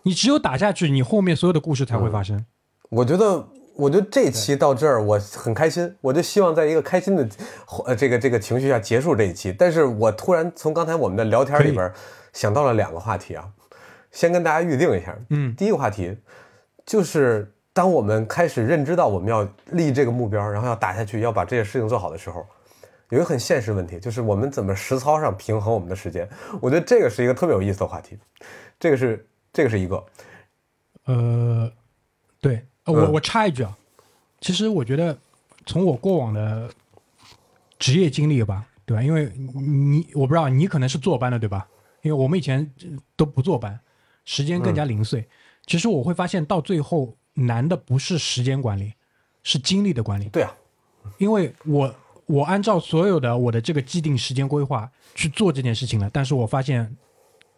你只有打下去，你后面所有的故事才会发生。我觉得，我觉得这期到这儿我很开心，我就希望在一个开心的呃这个这个情绪下结束这一期。但是我突然从刚才我们的聊天里边想到了两个话题啊，先跟大家预定一下。嗯，第一个话题就是当我们开始认知到我们要立这个目标，然后要打下去，要把这些事情做好的时候，有一个很现实问题，就是我们怎么实操上平衡我们的时间。我觉得这个是一个特别有意思的话题，这个是这个是一个，呃，对，呃我嗯我插一句啊，其实我觉得从我过往的职业经历吧，对吧？因为你我不知道你可能是坐班的，对吧？因为我们以前呃都不坐班，时间更加零碎。其实我会发现到最后难的不是时间管理，是精力的管理。对啊，因为我我按照所有的我的这个既定时间规划去做这件事情了，但是我发现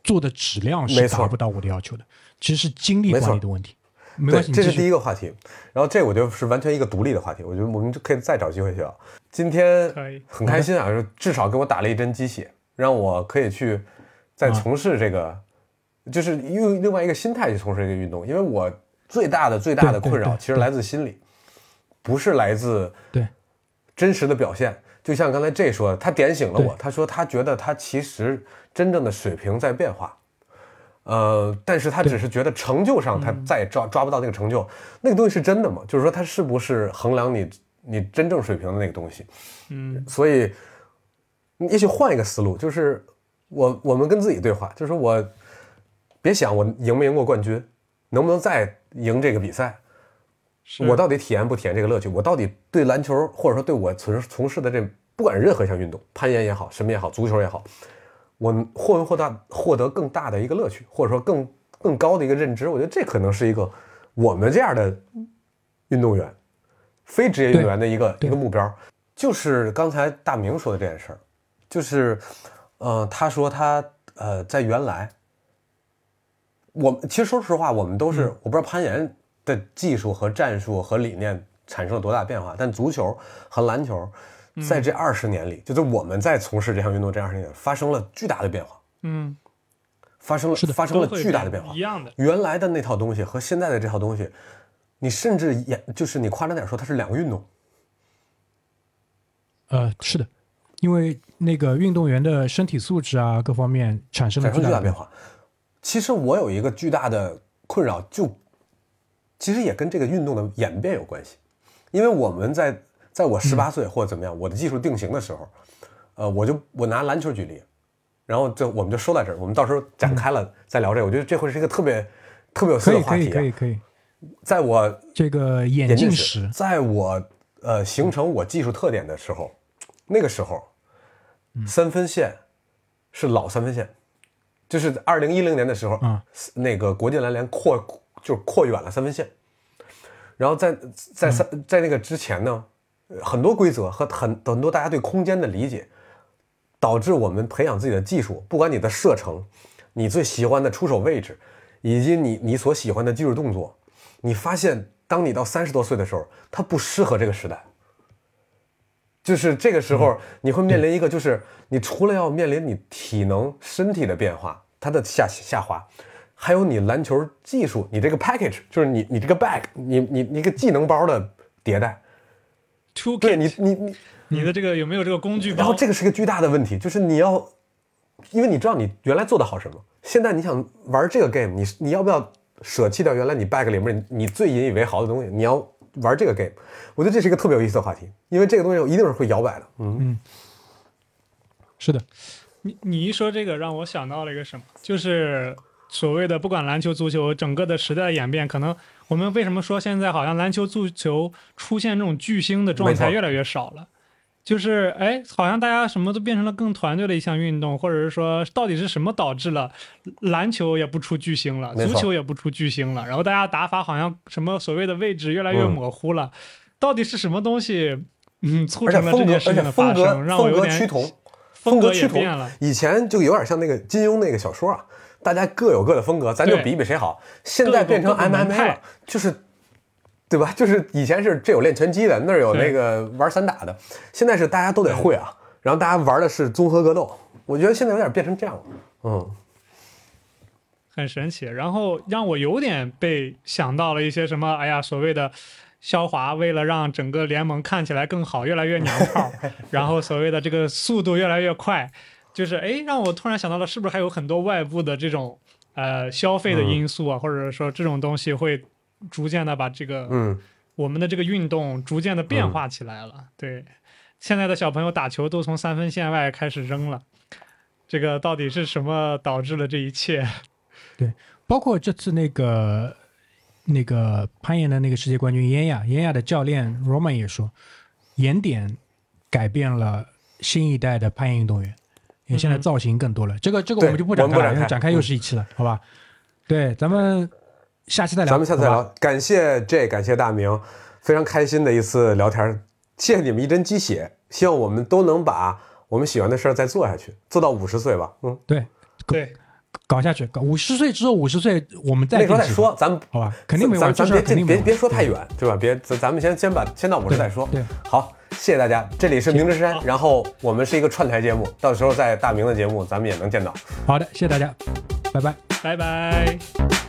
做的质量是达不到我的要求的，其实是精力管理的问题。没对关，系，这是第。一个话题。然后这我觉得是完全一个独立的话题，我觉得我们就可以再找机会去聊。今天很开心啊，就至少给我打了一针鸡血，让我可以去再从事这个，就是用另外一个心态去从事这个运动。因为我最大的最大的困扰其实来自心理，不是来自对真实的表现。就像刚才这说的，他点醒了我，他说他觉得他其实真正的水平在变化。呃，但是他只是觉得成就上他再也抓抓不到那个成就，那个东西是真的吗？就是说他是不是衡量你你真正水平的那个东西？嗯，所以，也许换一个思路，就是我我们跟自己对话，就是我别想我赢没赢过冠军，能不能再赢这个比赛，我到底体验不体验这个乐趣？我到底对篮球或者说对我从从事的这不管任何一项运动，攀岩也好，什么也好，足球也好，我获没获大获得更大的一个乐趣，或者说更更高的一个认知？我觉得这可能是一个我们这样的运动员，非职业运动员的一个一个目标。就是刚才大明说的这件事儿，就是，呃，他说他呃在原来，我其实说实话，我们都是、我不知道攀岩的技术和战术和理念产生了多大变化，但足球和篮球在这二十年里，就是我们在从事这项运动这二十年里发生了巨大的变化，嗯，发生了是的发生了巨大的变化一。样的。原来的那套东西和现在的这套东西，你甚至也就是你夸张点说，它是两个运动。呃，是的，因为那个运动员的身体素质啊，各方面产生了巨大的变化。其实我有一个巨大的困扰，就其实也跟这个运动的演变有关系，因为我们在在我十八岁或者怎么样，我的技术定型的时候，呃，我就我拿篮球举例，然后就我们就说到这儿，我们到时候展开了再聊这个，我觉得这会是一个特别特别有趣的话题、啊。可以可以，在我这个眼镜史，在我呃形成我技术特点的时候，那个时候，三分线是老三分线，就是二零一零年的时候，嗯。那个国际篮联扩就是扩远了三分线，然后在在三在那个之前呢，呃很多规则和很很多大家对空间的理解，导致我们培养自己的技术，不管你的射程，你最喜欢的出手位置，以及你你所喜欢的技术动作，你发现当你到三十多岁的时候，它不适合这个时代。就是这个时候，你会面临一个，就是你除了要面临你体能、身体的变化，它的下下滑，还有你篮球技术，你这个 package，就是你你这个 bag，你你你个技能包的迭代。Toolkit，对你你你，你的这个有没有这个工具包？然后这个是个巨大的问题，就是你要，因为你知道你原来做的好什么，现在你想玩这个 game，你你要不要舍弃掉原来你 bag 里面你你最引以为豪的东西？你要玩这个 game，我觉得这是一个特别有意思的话题，因为这个东西一定是会摇摆的。嗯，是的，你你一说这个，让我想到了一个什么，就是所谓的不管篮球、足球，整个的时代的演变，可能我们为什么说现在好像篮球、足球出现这种巨星的状态越来越少了？就是哎，好像大家什么都变成了更团队的一项运动，或者是说，到底是什么导致了篮球也不出巨星了，足球也不出巨星了，然后大家打法好像什么所谓的位置越来越嗯模糊了，到底是什么东西，嗯，促成了这件事情的发生，让我风有点格趋同，风格格趋变了。以前就有点像那个金庸那个小说啊，大家各有各的风格，咱就对比比谁好。现在变成 MMA 派了，就是。对吧？就是以前是这有练拳击的，那儿有那个玩散打的，现在是大家都得会啊。然后大家玩的是综合格斗，我觉得现在有点变成这样了。嗯，很神奇，然后让我有点被想到了一些什么，哎呀，所谓的肖华为了让整个联盟看起来更好，越来越娘炮，然后所谓的这个速度越来越快，就是哎，让我突然想到了，是不是还有很多外部的这种呃消费的因素啊，或者说这种东西会逐渐的把这个嗯，我们的这个运动逐渐的变化起来了。对，现在的小朋友打球都从三分线外开始扔了，这个到底是什么导致了这一切？对包括这次那个那个攀岩的那个世界冠军燕亚，燕亚的教练 Roman 也说，岩点改变了新一代的攀岩运动员，因为现在嗯造型更多了。这个这个我们就不展开了，因为展开又是一期了，好吧？对，咱们下期再聊，咱们下次再。聊。感谢 J，感谢大明，非常开心的一次聊天，谢谢你们一针鸡血，希望我们都能把我们喜欢的事儿再做下去，做到五十岁吧。嗯，对，对，搞下去，搞五十岁之后，五十岁我们再那时候再说，咱们好吧？肯定没完，咱们别别别肯定没完说太远，对吧？别咱咱们先先把先到五十再说。对，好，谢谢大家，这里是明之山，然后我们是一个串台节目，到时候在大明的节目咱们也能见到。好的，谢谢大家，拜拜。拜拜。